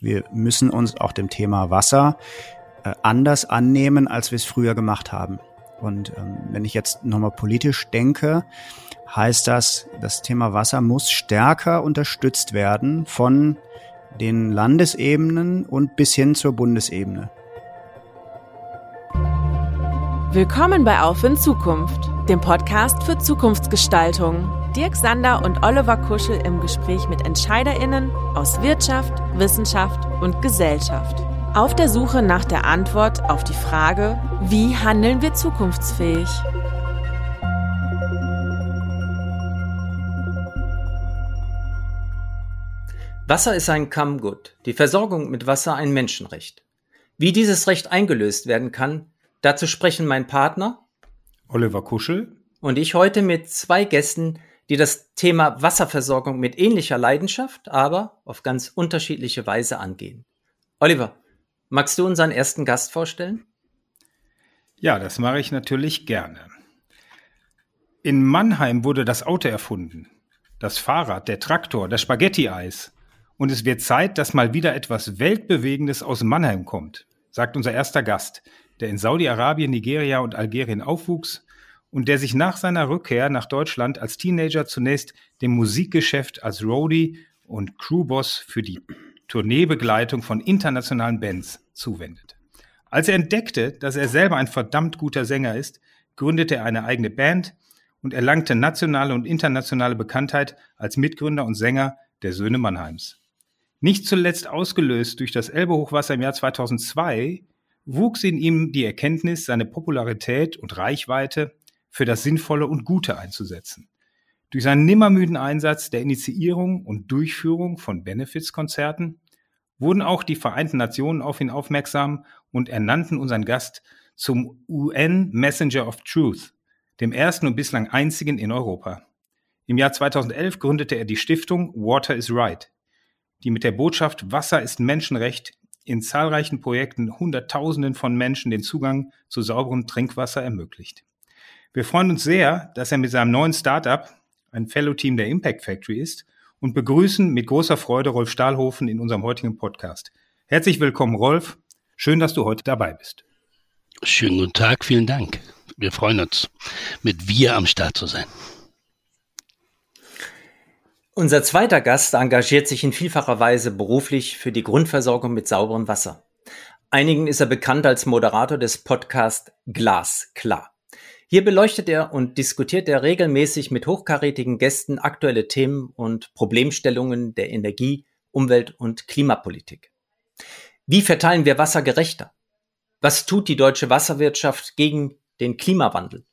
Wir müssen uns auch dem Thema Wasser äh, anders annehmen, als wir es früher gemacht haben. Und ähm, wenn ich jetzt nochmal politisch denke, heißt das, das Thema Wasser muss stärker unterstützt werden von den Landesebenen und bis hin zur Bundesebene. Willkommen bei Auf in Zukunft, dem Podcast für Zukunftsgestaltung. Dirk Sander und Oliver Kuschel im Gespräch mit EntscheiderInnen aus Wirtschaft, Wissenschaft und Gesellschaft. Auf der Suche nach der Antwort auf die Frage, wie handeln wir zukunftsfähig? Wasser ist ein Come-Good, die Versorgung mit Wasser ein Menschenrecht. Wie dieses Recht eingelöst werden kann, dazu sprechen mein Partner Oliver Kuschel und ich heute mit zwei Gästen, die das Thema Wasserversorgung mit ähnlicher Leidenschaft, aber auf ganz unterschiedliche Weise angehen. Oliver, magst du unseren ersten Gast vorstellen? Ja, das mache ich natürlich gerne. In Mannheim wurde das Auto erfunden, das Fahrrad, der Traktor, das Spaghetti-Eis. Und es wird Zeit, dass mal wieder etwas Weltbewegendes aus Mannheim kommt, sagt unser erster Gast, der in Saudi-Arabien, Nigeria und Algerien aufwuchs und der sich nach seiner Rückkehr nach Deutschland als Teenager zunächst dem Musikgeschäft als Roadie und Crewboss für die Tourneebegleitung von internationalen Bands zuwendet. Als er entdeckte, dass er selber ein verdammt guter Sänger ist, gründete er eine eigene Band und erlangte nationale und internationale Bekanntheit als Mitgründer und Sänger der Söhne Mannheims. Nicht zuletzt ausgelöst durch das Elbehochwasser im Jahr 2002 wuchs in ihm die Erkenntnis, seine Popularität und Reichweite für das Sinnvolle und Gute einzusetzen. Durch seinen nimmermüden Einsatz der Initiierung und Durchführung von Benefits-Konzerten wurden auch die Vereinten Nationen auf ihn aufmerksam und ernannten unseren Gast zum UN Messenger of Truth, dem ersten und bislang einzigen in Europa. Im Jahr 2011 gründete er die Stiftung Water is Right, die mit der Botschaft Wasser ist Menschenrecht in zahlreichen Projekten Hunderttausenden von Menschen den Zugang zu sauberem Trinkwasser ermöglicht. Wir freuen uns sehr, dass er mit seinem neuen Startup ein Fellow-Team der Impact Factory ist und begrüßen mit großer Freude Rolf Stahlhofen in unserem heutigen Podcast. Herzlich willkommen, Rolf. Schön, dass du heute dabei bist. Schönen guten Tag, vielen Dank. Wir freuen uns, mit wir am Start zu sein. Unser zweiter Gast engagiert sich in vielfacher Weise beruflich für die Grundversorgung mit sauberem Wasser. Einigen ist er bekannt als Moderator des Podcasts Glas klar. Hier beleuchtet er und diskutiert er regelmäßig mit hochkarätigen Gästen aktuelle Themen und Problemstellungen der Energie, Umwelt und Klimapolitik. Wie verteilen wir Wasser gerechter? Was tut die deutsche Wasserwirtschaft gegen den Klimawandel?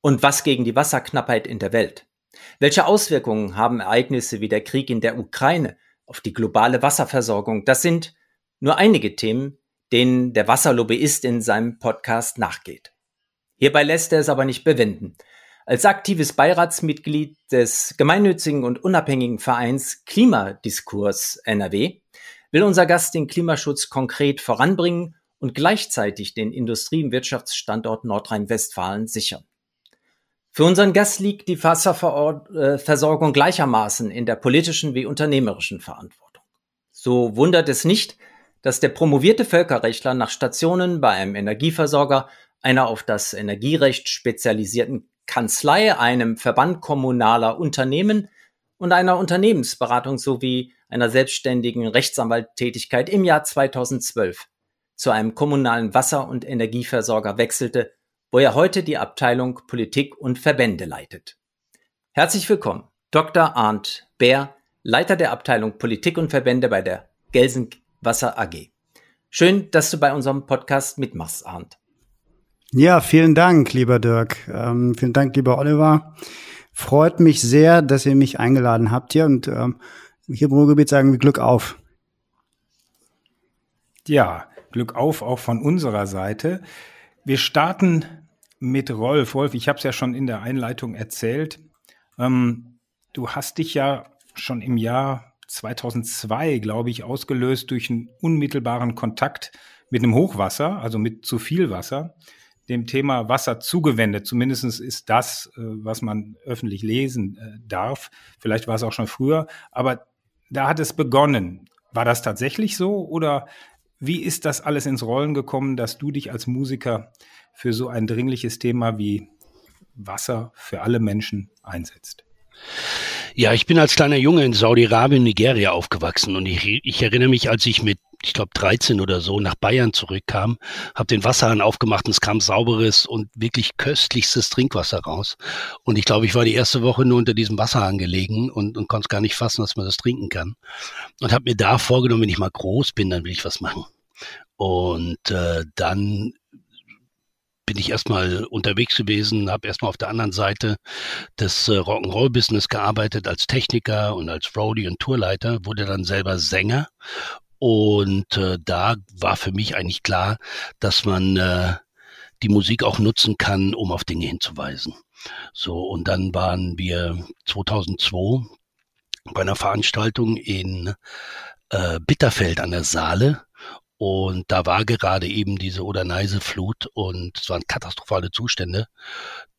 Und was gegen die Wasserknappheit in der Welt? Welche Auswirkungen haben Ereignisse wie der Krieg in der Ukraine auf die globale Wasserversorgung? Das sind nur einige Themen, denen der Wasserlobbyist in seinem Podcast nachgeht. Hierbei lässt er es aber nicht bewenden. Als aktives Beiratsmitglied des gemeinnützigen und unabhängigen Vereins Klimadiskurs NRW will unser Gast den Klimaschutz konkret voranbringen und gleichzeitig den Industrie- und Wirtschaftsstandort Nordrhein-Westfalen sichern. Für unseren Gast liegt die Wasserversorgung gleichermaßen in der politischen wie unternehmerischen Verantwortung. So wundert es nicht, dass der promovierte Völkerrechtler nach Stationen bei einem Energieversorger einer auf das Energierecht spezialisierten Kanzlei, einem Verband kommunaler Unternehmen und einer Unternehmensberatung sowie einer selbstständigen Rechtsanwalttätigkeit im Jahr 2012 zu einem kommunalen Wasser- und Energieversorger wechselte, wo er heute die Abteilung Politik und Verbände leitet. Herzlich willkommen, Dr. Arndt Bär, Leiter der Abteilung Politik und Verbände bei der Gelsenwasser AG. Schön, dass du bei unserem Podcast mitmachst, Arndt. Ja, vielen Dank, lieber Dirk. Ähm, vielen Dank, lieber Oliver. Freut mich sehr, dass ihr mich eingeladen habt hier und ähm, hier im Ruhrgebiet sagen wir Glück auf. Ja, Glück auf auch von unserer Seite. Wir starten mit Rolf. Rolf, ich habe es ja schon in der Einleitung erzählt. Ähm, du hast dich ja schon im Jahr 2002, glaube ich, ausgelöst durch einen unmittelbaren Kontakt mit einem Hochwasser, also mit zu viel Wasser dem Thema Wasser zugewendet. Zumindest ist das, äh, was man öffentlich lesen äh, darf. Vielleicht war es auch schon früher, aber da hat es begonnen. War das tatsächlich so oder wie ist das alles ins Rollen gekommen, dass du dich als Musiker für so ein dringliches Thema wie Wasser für alle Menschen einsetzt? Ja, ich bin als kleiner Junge in Saudi-Arabien, Nigeria aufgewachsen und ich, ich erinnere mich, als ich mit, ich glaube, 13 oder so nach Bayern zurückkam, habe den Wasserhahn aufgemacht und es kam sauberes und wirklich köstlichstes Trinkwasser raus. Und ich glaube, ich war die erste Woche nur unter diesem Wasserhahn gelegen und, und konnte es gar nicht fassen, dass man das trinken kann. Und habe mir da vorgenommen, wenn ich mal groß bin, dann will ich was machen. Und äh, dann bin ich erstmal unterwegs gewesen, habe erstmal auf der anderen Seite des äh, Rock'n'Roll-Business gearbeitet als Techniker und als Roadie und Tourleiter, wurde dann selber Sänger. Und äh, da war für mich eigentlich klar, dass man äh, die Musik auch nutzen kann, um auf Dinge hinzuweisen. So, und dann waren wir 2002 bei einer Veranstaltung in äh, Bitterfeld an der Saale und da war gerade eben diese Oder-Neise-Flut und es waren katastrophale Zustände.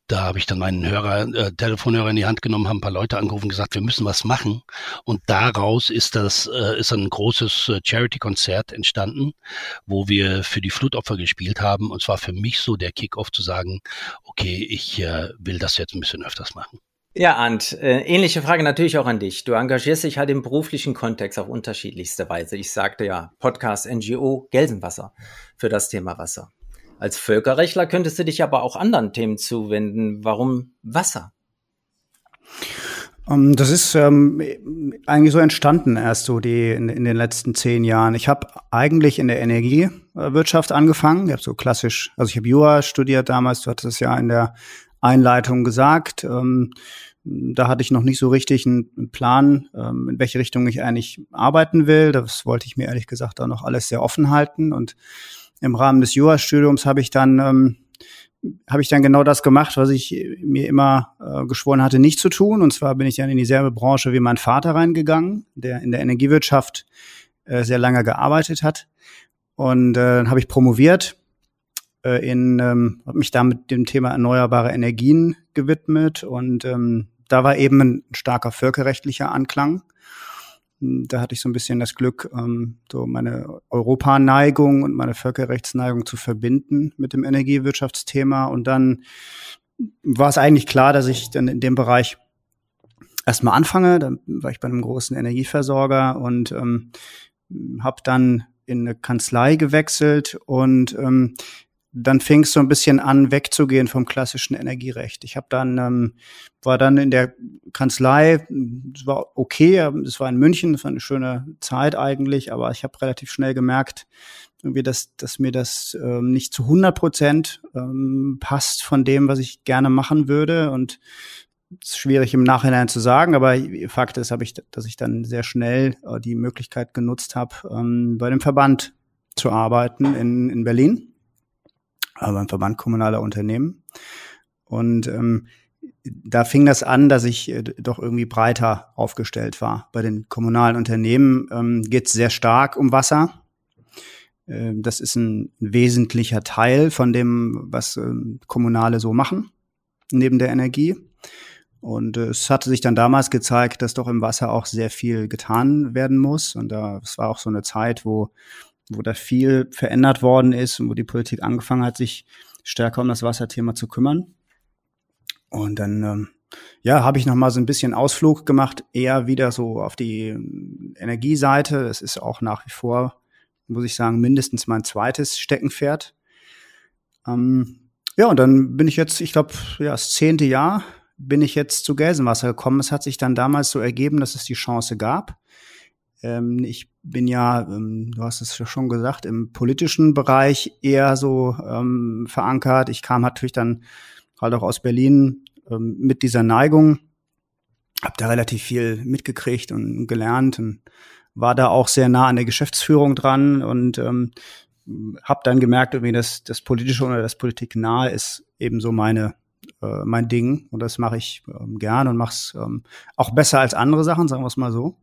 Da habe ich dann meinen Hörer, äh, Telefonhörer in die Hand genommen, haben ein paar Leute angerufen gesagt, wir müssen was machen. Und daraus ist das, äh, ist ein großes äh, Charity-Konzert entstanden, wo wir für die Flutopfer gespielt haben. Und zwar für mich so der Kick-off zu sagen, okay, ich äh, will das jetzt ein bisschen öfters machen. Ja, Ant, äh, ähnliche Frage natürlich auch an dich. Du engagierst dich halt im beruflichen Kontext auf unterschiedlichste Weise. Ich sagte ja, Podcast, NGO, Gelsenwasser für das Thema Wasser. Als Völkerrechtler könntest du dich aber auch anderen Themen zuwenden. Warum Wasser? Ähm, das ist ähm, eigentlich so entstanden erst so die in, in den letzten zehn Jahren. Ich habe eigentlich in der Energiewirtschaft angefangen. Ich habe so klassisch, also ich habe Jura studiert damals. Du hattest es ja in der Einleitung gesagt. Ähm, da hatte ich noch nicht so richtig einen Plan, ähm, in welche Richtung ich eigentlich arbeiten will. Das wollte ich mir ehrlich gesagt auch noch alles sehr offen halten. Und im Rahmen des Jurastudiums habe ich dann ähm, habe ich dann genau das gemacht, was ich mir immer äh, geschworen hatte, nicht zu tun. Und zwar bin ich dann in dieselbe Branche wie mein Vater reingegangen, der in der Energiewirtschaft äh, sehr lange gearbeitet hat. Und äh, habe ich promoviert äh, in, ähm, habe mich da mit dem Thema erneuerbare Energien gewidmet und ähm, da war eben ein starker völkerrechtlicher Anklang. Da hatte ich so ein bisschen das Glück, ähm, so meine Europaneigung und meine Völkerrechtsneigung zu verbinden mit dem Energiewirtschaftsthema. Und dann war es eigentlich klar, dass ich dann in dem Bereich erstmal anfange. Dann war ich bei einem großen Energieversorger und ähm, habe dann in eine Kanzlei gewechselt und ähm, dann fing es so ein bisschen an, wegzugehen vom klassischen Energierecht. Ich habe dann ähm, war dann in der Kanzlei, es war okay, es war in München, es war eine schöne Zeit eigentlich, aber ich habe relativ schnell gemerkt, irgendwie, dass, dass mir das ähm, nicht zu 100 Prozent ähm, passt von dem, was ich gerne machen würde und es ist schwierig im Nachhinein zu sagen, aber Fakt ist, habe ich, dass ich dann sehr schnell äh, die Möglichkeit genutzt habe, ähm, bei dem Verband zu arbeiten in, in Berlin ein Verband kommunaler Unternehmen. Und ähm, da fing das an, dass ich äh, doch irgendwie breiter aufgestellt war. Bei den kommunalen Unternehmen ähm, geht es sehr stark um Wasser. Ähm, das ist ein wesentlicher Teil von dem, was ähm, Kommunale so machen, neben der Energie. Und äh, es hatte sich dann damals gezeigt, dass doch im Wasser auch sehr viel getan werden muss. Und da, es war auch so eine Zeit, wo wo da viel verändert worden ist und wo die Politik angefangen hat, sich stärker um das Wasserthema zu kümmern. Und dann, ähm, ja, habe ich noch mal so ein bisschen Ausflug gemacht, eher wieder so auf die ähm, Energieseite. Das ist auch nach wie vor, muss ich sagen, mindestens mein zweites Steckenpferd. Ähm, ja, und dann bin ich jetzt, ich glaube, ja, das zehnte Jahr bin ich jetzt zu Gelsenwasser gekommen. Es hat sich dann damals so ergeben, dass es die Chance gab. Ähm, ich bin ja, ähm, du hast es ja schon gesagt, im politischen Bereich eher so ähm, verankert. Ich kam natürlich dann halt auch aus Berlin ähm, mit dieser Neigung, habe da relativ viel mitgekriegt und gelernt und war da auch sehr nah an der Geschäftsführung dran und ähm, habe dann gemerkt, irgendwie, dass das politische oder das Politik nahe ist eben so meine äh, mein Ding und das mache ich ähm, gern und mache es ähm, auch besser als andere Sachen, sagen wir es mal so.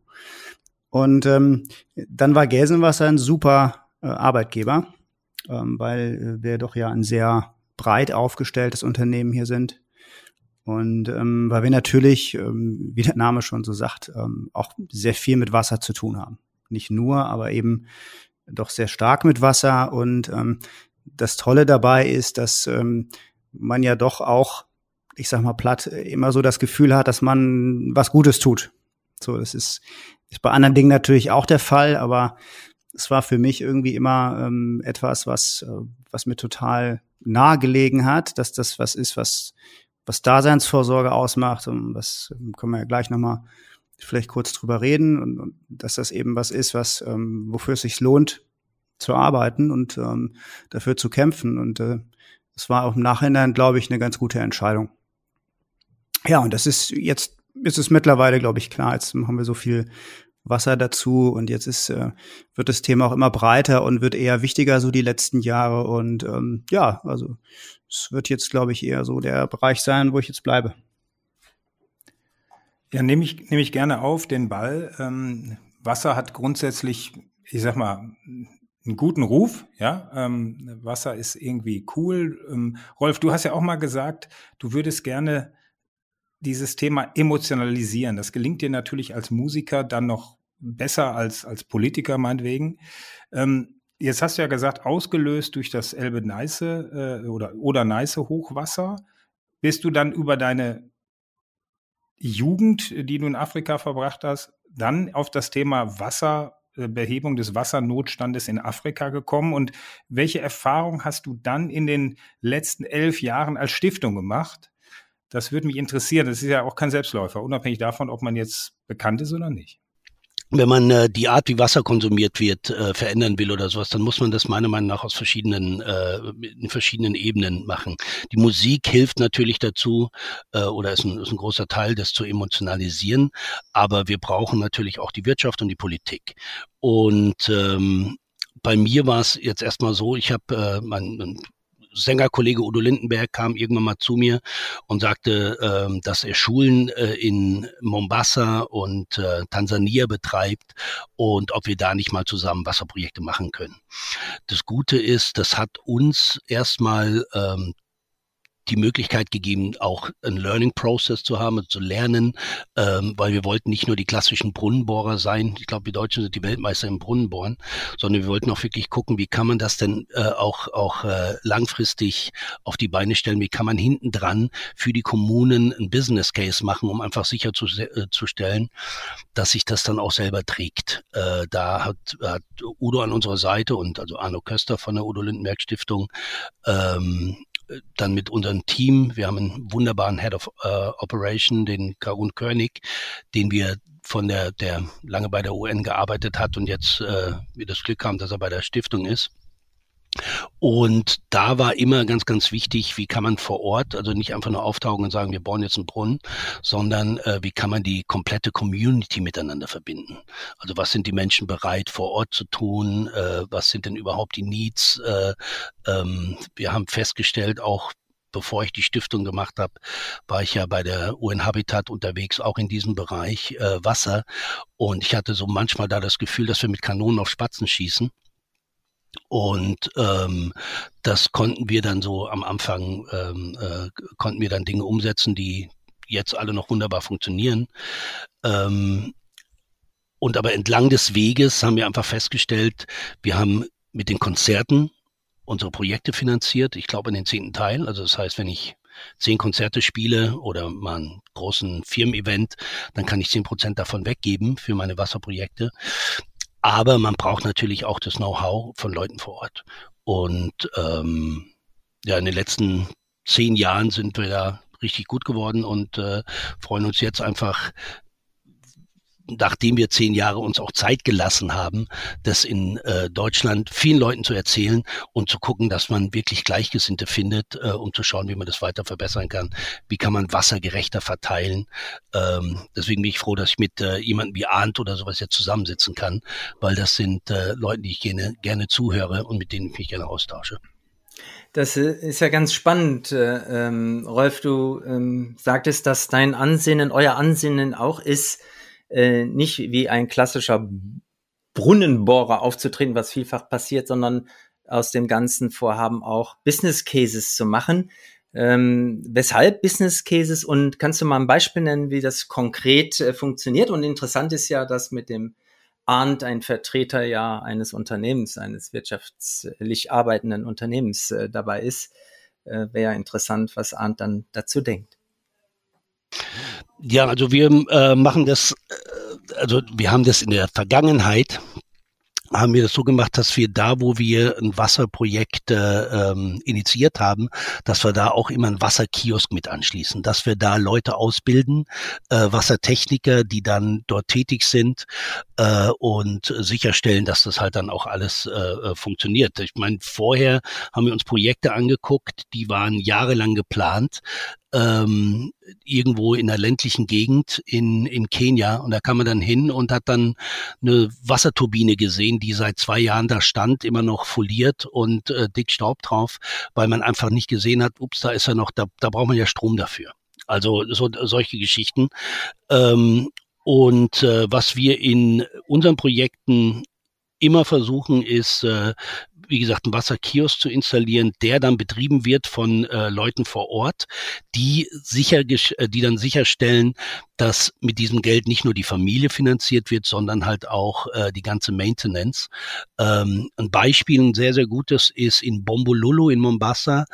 Und ähm, dann war Gelsenwasser ein super äh, Arbeitgeber, ähm, weil äh, wir doch ja ein sehr breit aufgestelltes Unternehmen hier sind. Und ähm, weil wir natürlich, ähm, wie der Name schon so sagt, ähm, auch sehr viel mit Wasser zu tun haben. nicht nur, aber eben doch sehr stark mit Wasser. Und ähm, das Tolle dabei ist, dass ähm, man ja doch auch, ich sag mal platt, immer so das Gefühl hat, dass man was Gutes tut. So, das ist, ist bei anderen Dingen natürlich auch der Fall, aber es war für mich irgendwie immer ähm, etwas, was, äh, was mir total nahe gelegen hat, dass das was ist, was, was Daseinsvorsorge ausmacht. Und was ähm, können wir ja gleich nochmal vielleicht kurz drüber reden. Und, und dass das eben was ist, was ähm, wofür es sich lohnt zu arbeiten und ähm, dafür zu kämpfen. Und äh, das war auch im Nachhinein, glaube ich, eine ganz gute Entscheidung. Ja, und das ist jetzt ist es mittlerweile, glaube ich, klar. Jetzt machen wir so viel Wasser dazu und jetzt ist äh, wird das Thema auch immer breiter und wird eher wichtiger so die letzten Jahre und ähm, ja, also es wird jetzt, glaube ich, eher so der Bereich sein, wo ich jetzt bleibe. Ja, nehme ich, nehme ich gerne auf den Ball. Ähm, Wasser hat grundsätzlich, ich sag mal, einen guten Ruf, ja. Ähm, Wasser ist irgendwie cool. Ähm, Rolf, du hast ja auch mal gesagt, du würdest gerne dieses Thema emotionalisieren. Das gelingt dir natürlich als Musiker dann noch besser als als Politiker meinetwegen. Ähm, jetzt hast du ja gesagt, ausgelöst durch das Elbe-Neiße äh, oder Oder-Neiße-Hochwasser, bist du dann über deine Jugend, die du in Afrika verbracht hast, dann auf das Thema Wasser, äh, Behebung des Wassernotstandes in Afrika gekommen und welche Erfahrung hast du dann in den letzten elf Jahren als Stiftung gemacht? Das würde mich interessieren. Das ist ja auch kein Selbstläufer, unabhängig davon, ob man jetzt bekannt ist oder nicht wenn man äh, die Art, wie Wasser konsumiert wird, äh, verändern will oder sowas, dann muss man das meiner Meinung nach aus verschiedenen, äh, in verschiedenen Ebenen machen. Die Musik hilft natürlich dazu äh, oder ist ein, ist ein großer Teil, das zu emotionalisieren, aber wir brauchen natürlich auch die Wirtschaft und die Politik. Und ähm, bei mir war es jetzt erstmal so, ich habe äh, mein, Sängerkollege Udo Lindenberg kam irgendwann mal zu mir und sagte, ähm, dass er Schulen äh, in Mombasa und äh, Tansania betreibt und ob wir da nicht mal zusammen Wasserprojekte machen können. Das Gute ist, das hat uns erstmal ähm, die Möglichkeit gegeben, auch ein Learning Process zu haben, zu lernen, ähm, weil wir wollten nicht nur die klassischen Brunnenbohrer sein. Ich glaube, die Deutschen sind die Weltmeister im Brunnenbohren, sondern wir wollten auch wirklich gucken, wie kann man das denn äh, auch auch äh, langfristig auf die Beine stellen? Wie kann man hinten dran für die Kommunen ein Business Case machen, um einfach sicherzustellen, äh, dass sich das dann auch selber trägt. Äh, da hat, hat Udo an unserer Seite und also Arno Köster von der Udo Lindenberg Stiftung ähm, dann mit unserem Team. Wir haben einen wunderbaren Head of äh, Operation, den Karun König, den wir von der, der lange bei der UN gearbeitet hat und jetzt äh, wir das Glück haben, dass er bei der Stiftung ist. Und da war immer ganz, ganz wichtig, wie kann man vor Ort, also nicht einfach nur auftauchen und sagen, wir bauen jetzt einen Brunnen, sondern äh, wie kann man die komplette Community miteinander verbinden. Also was sind die Menschen bereit vor Ort zu tun? Äh, was sind denn überhaupt die Needs? Äh, ähm, wir haben festgestellt, auch bevor ich die Stiftung gemacht habe, war ich ja bei der UN Habitat unterwegs, auch in diesem Bereich äh, Wasser. Und ich hatte so manchmal da das Gefühl, dass wir mit Kanonen auf Spatzen schießen. Und ähm, das konnten wir dann so am Anfang, ähm, äh, konnten wir dann Dinge umsetzen, die jetzt alle noch wunderbar funktionieren. Ähm, und aber entlang des Weges haben wir einfach festgestellt, wir haben mit den Konzerten unsere Projekte finanziert. Ich glaube in den zehnten Teil. Also das heißt, wenn ich zehn Konzerte spiele oder mal einen großen Firmen-Event, dann kann ich zehn Prozent davon weggeben für meine Wasserprojekte. Aber man braucht natürlich auch das Know-how von Leuten vor Ort. Und ähm, ja, in den letzten zehn Jahren sind wir da richtig gut geworden und äh, freuen uns jetzt einfach nachdem wir zehn Jahre uns auch Zeit gelassen haben, das in äh, Deutschland vielen Leuten zu erzählen und zu gucken, dass man wirklich Gleichgesinnte findet, äh, um zu schauen, wie man das weiter verbessern kann. Wie kann man Wasser gerechter verteilen? Ähm, deswegen bin ich froh, dass ich mit äh, jemandem wie Arndt oder sowas jetzt zusammensitzen kann, weil das sind äh, Leute, die ich gerne, gerne zuhöre und mit denen ich mich gerne austausche. Das äh, ist ja ganz spannend. Äh, ähm, Rolf, du ähm, sagtest, dass dein Ansinnen, euer Ansinnen auch ist, äh, nicht wie ein klassischer Brunnenbohrer aufzutreten, was vielfach passiert, sondern aus dem ganzen Vorhaben auch Business Cases zu machen. Ähm, weshalb Business Cases und kannst du mal ein Beispiel nennen, wie das konkret äh, funktioniert? Und interessant ist ja, dass mit dem ahnt ein Vertreter ja eines Unternehmens, eines wirtschaftlich arbeitenden Unternehmens äh, dabei ist, äh, wäre ja interessant, was Arndt dann dazu denkt. Ja, also wir äh, machen das, äh, also wir haben das in der Vergangenheit haben wir das so gemacht, dass wir da, wo wir ein Wasserprojekt äh, ähm, initiiert haben, dass wir da auch immer einen Wasserkiosk mit anschließen, dass wir da Leute ausbilden, äh, Wassertechniker, die dann dort tätig sind äh, und sicherstellen, dass das halt dann auch alles äh, äh funktioniert. Ich meine, vorher haben wir uns Projekte angeguckt, die waren jahrelang geplant, ähm, irgendwo in der ländlichen Gegend in, in Kenia. Und da kam man dann hin und hat dann eine Wasserturbine gesehen, die seit zwei Jahren da stand, immer noch foliert und äh, dick Staub drauf, weil man einfach nicht gesehen hat, ups, da ist er noch, da, da braucht man ja Strom dafür. Also so, solche Geschichten. Ähm, und äh, was wir in unseren Projekten immer versuchen, ist, äh, wie gesagt, einen Wasserkiosk zu installieren, der dann betrieben wird von äh, Leuten vor Ort, die sicher, äh, die dann sicherstellen, dass mit diesem Geld nicht nur die Familie finanziert wird, sondern halt auch äh, die ganze Maintenance. Ähm, ein Beispiel, ein sehr, sehr gutes, ist in Bombolulu in Mombasa,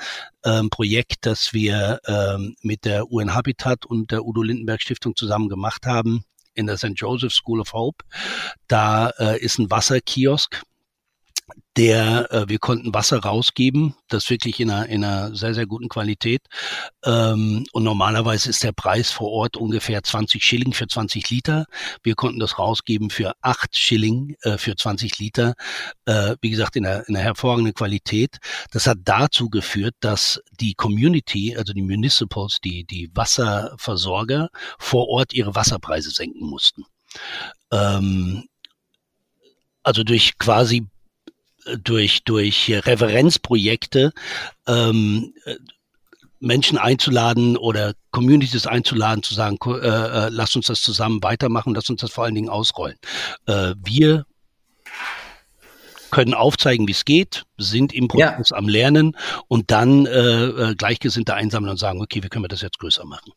ein ähm, Projekt, das wir ähm, mit der UN Habitat und der Udo Lindenberg Stiftung zusammen gemacht haben in der St. Joseph School of Hope. Da äh, ist ein Wasserkiosk, der äh, wir konnten Wasser rausgeben, das wirklich in einer, in einer sehr, sehr guten Qualität. Ähm, und normalerweise ist der Preis vor Ort ungefähr 20 Schilling für 20 Liter. Wir konnten das rausgeben für 8 Schilling äh, für 20 Liter. Äh, wie gesagt, in einer, in einer hervorragenden Qualität. Das hat dazu geführt, dass die Community, also die Municipals, die, die Wasserversorger vor Ort ihre Wasserpreise senken mussten. Ähm, also durch quasi durch, durch Referenzprojekte ähm, Menschen einzuladen oder Communities einzuladen, zu sagen, äh, äh, lass uns das zusammen weitermachen, lass uns das vor allen Dingen ausrollen. Äh, wir können aufzeigen, wie es geht, sind im Prozess ja. am Lernen und dann äh, äh Gleichgesinnte einsammeln und sagen, okay, wie können wir das jetzt größer machen?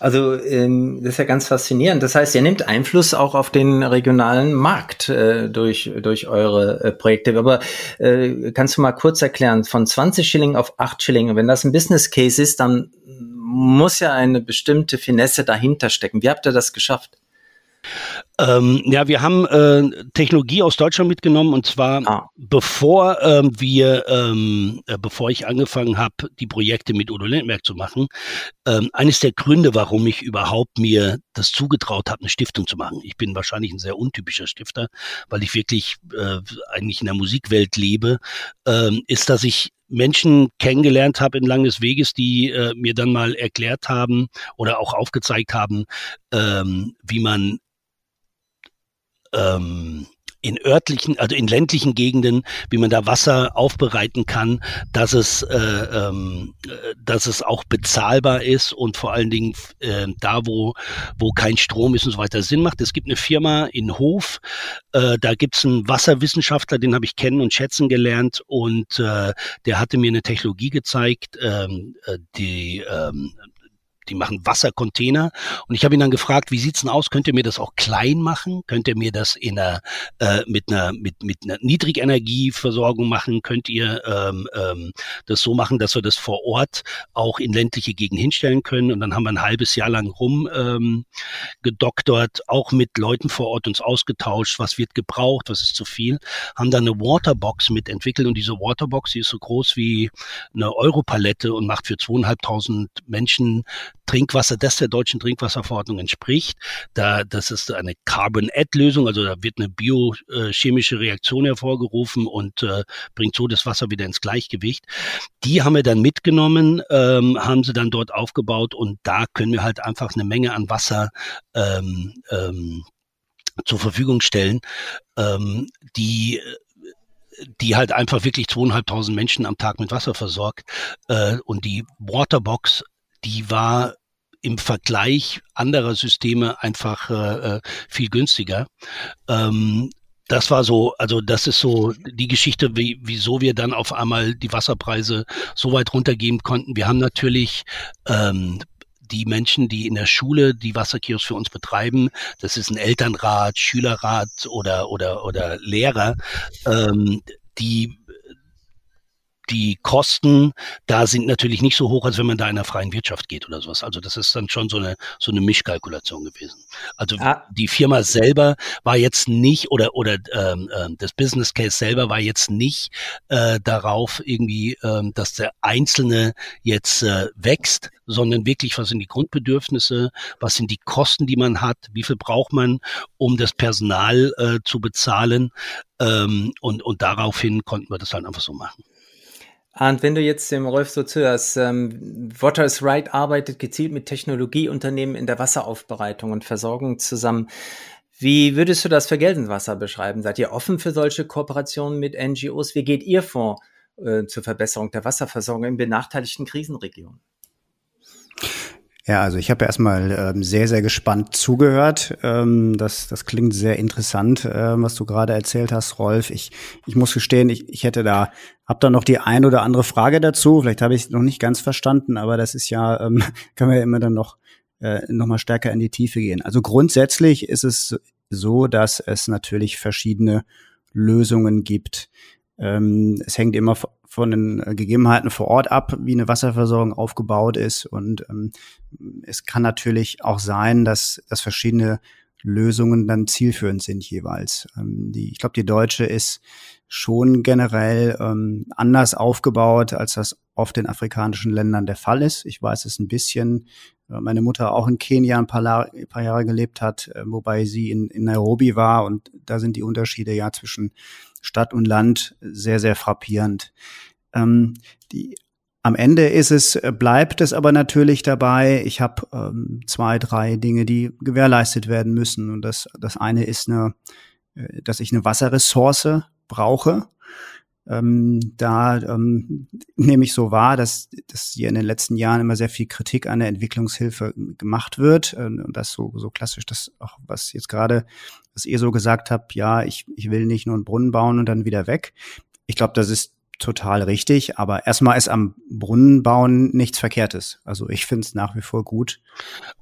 Also ähm, das ist ja ganz faszinierend. Das heißt, ihr nehmt Einfluss auch auf den regionalen Markt äh, durch, durch eure äh, Projekte. Aber äh, kannst du mal kurz erklären, von 20 Schilling auf 8 Schilling, wenn das ein Business Case ist, dann muss ja eine bestimmte Finesse dahinter stecken. Wie habt ihr das geschafft? Ähm, ja, wir haben äh, Technologie aus Deutschland mitgenommen und zwar ah. bevor ähm, wir, ähm, äh, bevor ich angefangen habe, die Projekte mit Udo Lindenberg zu machen, ähm, eines der Gründe, warum ich überhaupt mir das zugetraut habe, eine Stiftung zu machen. Ich bin wahrscheinlich ein sehr untypischer Stifter, weil ich wirklich äh, eigentlich in der Musikwelt lebe, ähm, ist, dass ich Menschen kennengelernt habe in langes Weges, die äh, mir dann mal erklärt haben oder auch aufgezeigt haben, ähm, wie man ähm, in örtlichen, also in ländlichen Gegenden, wie man da Wasser aufbereiten kann, dass es, äh, ähm, dass es auch bezahlbar ist und vor allen Dingen äh, da, wo, wo kein Strom ist und so weiter Sinn macht. Es gibt eine Firma in Hof, äh, da gibt's einen Wasserwissenschaftler, den habe ich kennen und schätzen gelernt und äh, der hatte mir eine Technologie gezeigt, ähm, äh, die ähm, die machen Wassercontainer. Und ich habe ihn dann gefragt, wie sieht's denn aus? Könnt ihr mir das auch klein machen? Könnt ihr mir das in einer, äh, mit einer mit, mit einer Niedrigenergieversorgung machen? Könnt ihr ähm, ähm, das so machen, dass wir das vor Ort auch in ländliche Gegend hinstellen können? Und dann haben wir ein halbes Jahr lang rum ähm, gedoktert, auch mit Leuten vor Ort uns ausgetauscht, was wird gebraucht, was ist zu viel, haben dann eine Waterbox mitentwickelt und diese Waterbox, die ist so groß wie eine Europalette und macht für zweieinhalbtausend Menschen Trinkwasser, das der deutschen Trinkwasserverordnung entspricht. Da, das ist eine Carbon-Add-Lösung, also da wird eine biochemische Reaktion hervorgerufen und äh, bringt so das Wasser wieder ins Gleichgewicht. Die haben wir dann mitgenommen, ähm, haben sie dann dort aufgebaut und da können wir halt einfach eine Menge an Wasser ähm, ähm, zur Verfügung stellen, ähm, die die halt einfach wirklich zweieinhalbtausend Menschen am Tag mit Wasser versorgt. Äh, und die Waterbox, die war im Vergleich anderer Systeme einfach äh, äh, viel günstiger. Ähm, das war so, also das ist so die Geschichte, wie, wieso wir dann auf einmal die Wasserpreise so weit runtergeben konnten. Wir haben natürlich ähm, die Menschen, die in der Schule die Wasserkiosk für uns betreiben, das ist ein Elternrat, Schülerrat oder oder oder Lehrer, ähm, die die Kosten da sind natürlich nicht so hoch, als wenn man da in der freien Wirtschaft geht oder sowas. Also das ist dann schon so eine so eine Mischkalkulation gewesen. Also ah. die Firma selber war jetzt nicht oder oder ähm, äh, das Business Case selber war jetzt nicht äh, darauf irgendwie, ähm, dass der Einzelne jetzt äh, wächst, sondern wirklich, was sind die Grundbedürfnisse, was sind die Kosten, die man hat, wie viel braucht man, um das Personal äh, zu bezahlen. Ähm, und, und daraufhin konnten wir das halt einfach so machen. Und wenn du jetzt dem Rolf so zuhörst, ähm, Water is Right arbeitet gezielt mit Technologieunternehmen in der Wasseraufbereitung und Versorgung zusammen. Wie würdest du das für Gelsenwasser beschreiben? Seid ihr offen für solche Kooperationen mit NGOs? Wie geht ihr vor äh, zur Verbesserung der Wasserversorgung in benachteiligten Krisenregionen? Ja, also ich habe erstmal ähm, sehr, sehr gespannt zugehört. Ähm, das, das klingt sehr interessant, äh, was du gerade erzählt hast, Rolf. Ich, ich muss gestehen, ich, ich hätte da, hab da noch die ein oder andere Frage dazu. Vielleicht habe ich es noch nicht ganz verstanden, aber das ist ja, ähm, können wir ja immer dann noch, äh, noch mal stärker in die Tiefe gehen. Also grundsätzlich ist es so, dass es natürlich verschiedene Lösungen gibt. Ähm, es hängt immer von den Gegebenheiten vor Ort ab, wie eine Wasserversorgung aufgebaut ist. Und ähm, es kann natürlich auch sein, dass, dass verschiedene Lösungen dann zielführend sind jeweils. Ähm, die, ich glaube, die deutsche ist schon generell ähm, anders aufgebaut, als das oft in afrikanischen Ländern der Fall ist. Ich weiß es ein bisschen. Äh, meine Mutter auch in Kenia ein paar, ein paar Jahre gelebt hat, äh, wobei sie in, in Nairobi war und da sind die Unterschiede ja zwischen Stadt und Land sehr, sehr frappierend. Ähm, die, am Ende ist es, äh, bleibt es aber natürlich dabei, ich habe ähm, zwei, drei Dinge, die gewährleistet werden müssen. Und das, das eine ist eine, äh, dass ich eine Wasserressource brauche. Ähm, da ähm, nehme ich so wahr, dass, dass hier in den letzten Jahren immer sehr viel Kritik an der Entwicklungshilfe gemacht wird. Ähm, und das so, so klassisch, das auch, was jetzt gerade, was ihr so gesagt habt, ja, ich, ich will nicht nur einen Brunnen bauen und dann wieder weg. Ich glaube, das ist total richtig, aber erstmal ist am Brunnen bauen nichts Verkehrtes. Also ich finde es nach wie vor gut,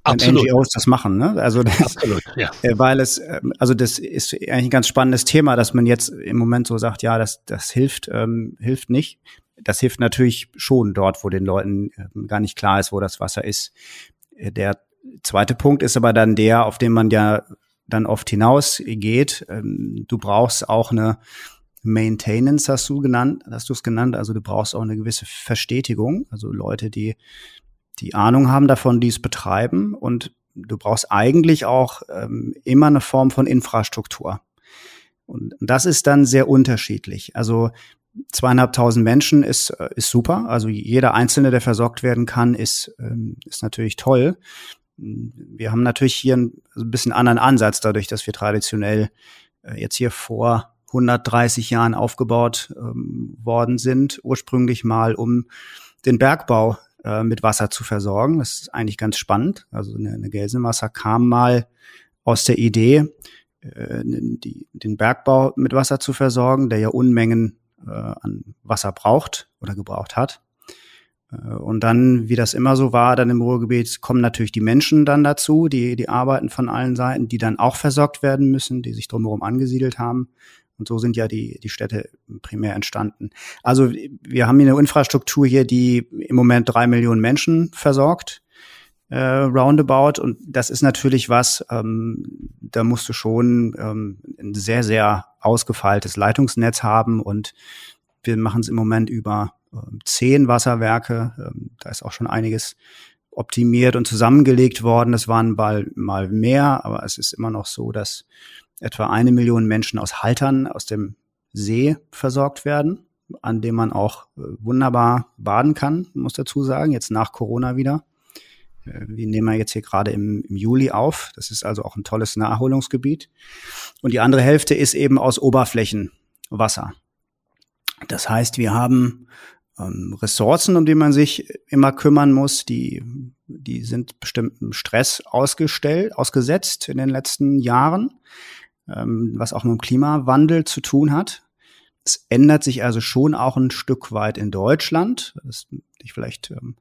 Absolut. wenn NGOs das machen. Ne? Also das, Absolut, ja. Äh, weil es, ähm, also das ist eigentlich ein ganz spannendes Thema, dass man jetzt im Moment so sagt, ja, das, das hilft, ähm, hilft nicht. Das hilft natürlich schon dort, wo den Leuten ähm, gar nicht klar ist, wo das Wasser ist. Äh, der zweite Punkt ist aber dann der, auf den man ja dann oft hinausgeht. Ähm, du brauchst auch eine Maintenance hast du genannt, hast du es genannt. Also du brauchst auch eine gewisse Verstetigung, also Leute, die die Ahnung haben davon, die es betreiben. Und du brauchst eigentlich auch ähm, immer eine Form von Infrastruktur. Und das ist dann sehr unterschiedlich. Also zweieinhalbtausend Menschen ist, äh, ist super. Also jeder Einzelne, der versorgt werden kann, ist, ähm, ist natürlich toll. Wir haben natürlich hier ein, ein bisschen anderen Ansatz, dadurch, dass wir traditionell äh, jetzt hier vor 130 Jahren aufgebaut ähm, worden sind, ursprünglich mal um den Bergbau äh, mit Wasser zu versorgen. Das ist eigentlich ganz spannend. Also eine, eine Gelsenwasser kam mal aus der Idee, äh, die, den Bergbau mit Wasser zu versorgen, der ja Unmengen äh, an Wasser braucht oder gebraucht hat. Äh, und dann, wie das immer so war, dann im Ruhrgebiet kommen natürlich die Menschen dann dazu, die, die arbeiten von allen Seiten, die dann auch versorgt werden müssen, die sich drumherum angesiedelt haben. Und so sind ja die, die Städte primär entstanden. Also wir haben hier eine Infrastruktur hier, die im Moment drei Millionen Menschen versorgt, äh, roundabout. Und das ist natürlich was, ähm, da musst du schon ähm, ein sehr, sehr ausgefeiltes Leitungsnetz haben. Und wir machen es im Moment über äh, zehn Wasserwerke. Ähm, da ist auch schon einiges optimiert und zusammengelegt worden. Das waren mal, mal mehr, aber es ist immer noch so, dass etwa eine Million Menschen aus Haltern aus dem See versorgt werden, an dem man auch äh, wunderbar baden kann, muss dazu sagen, jetzt nach Corona wieder. Äh, wir nehmen ja jetzt hier gerade im, im Juli auf. Das ist also auch ein tolles Naherholungsgebiet. Und die andere Hälfte ist eben aus Oberflächenwasser. Das heißt, wir haben ähm, Ressourcen, um die man sich immer kümmern muss, die, die sind bestimmten Stress ausgestellt, ausgesetzt in den letzten Jahren ähm, was auch mit dem Klimawandel zu tun hat. Es ändert sich also schon auch ein Stück weit in Deutschland. Das dich vielleicht ähm,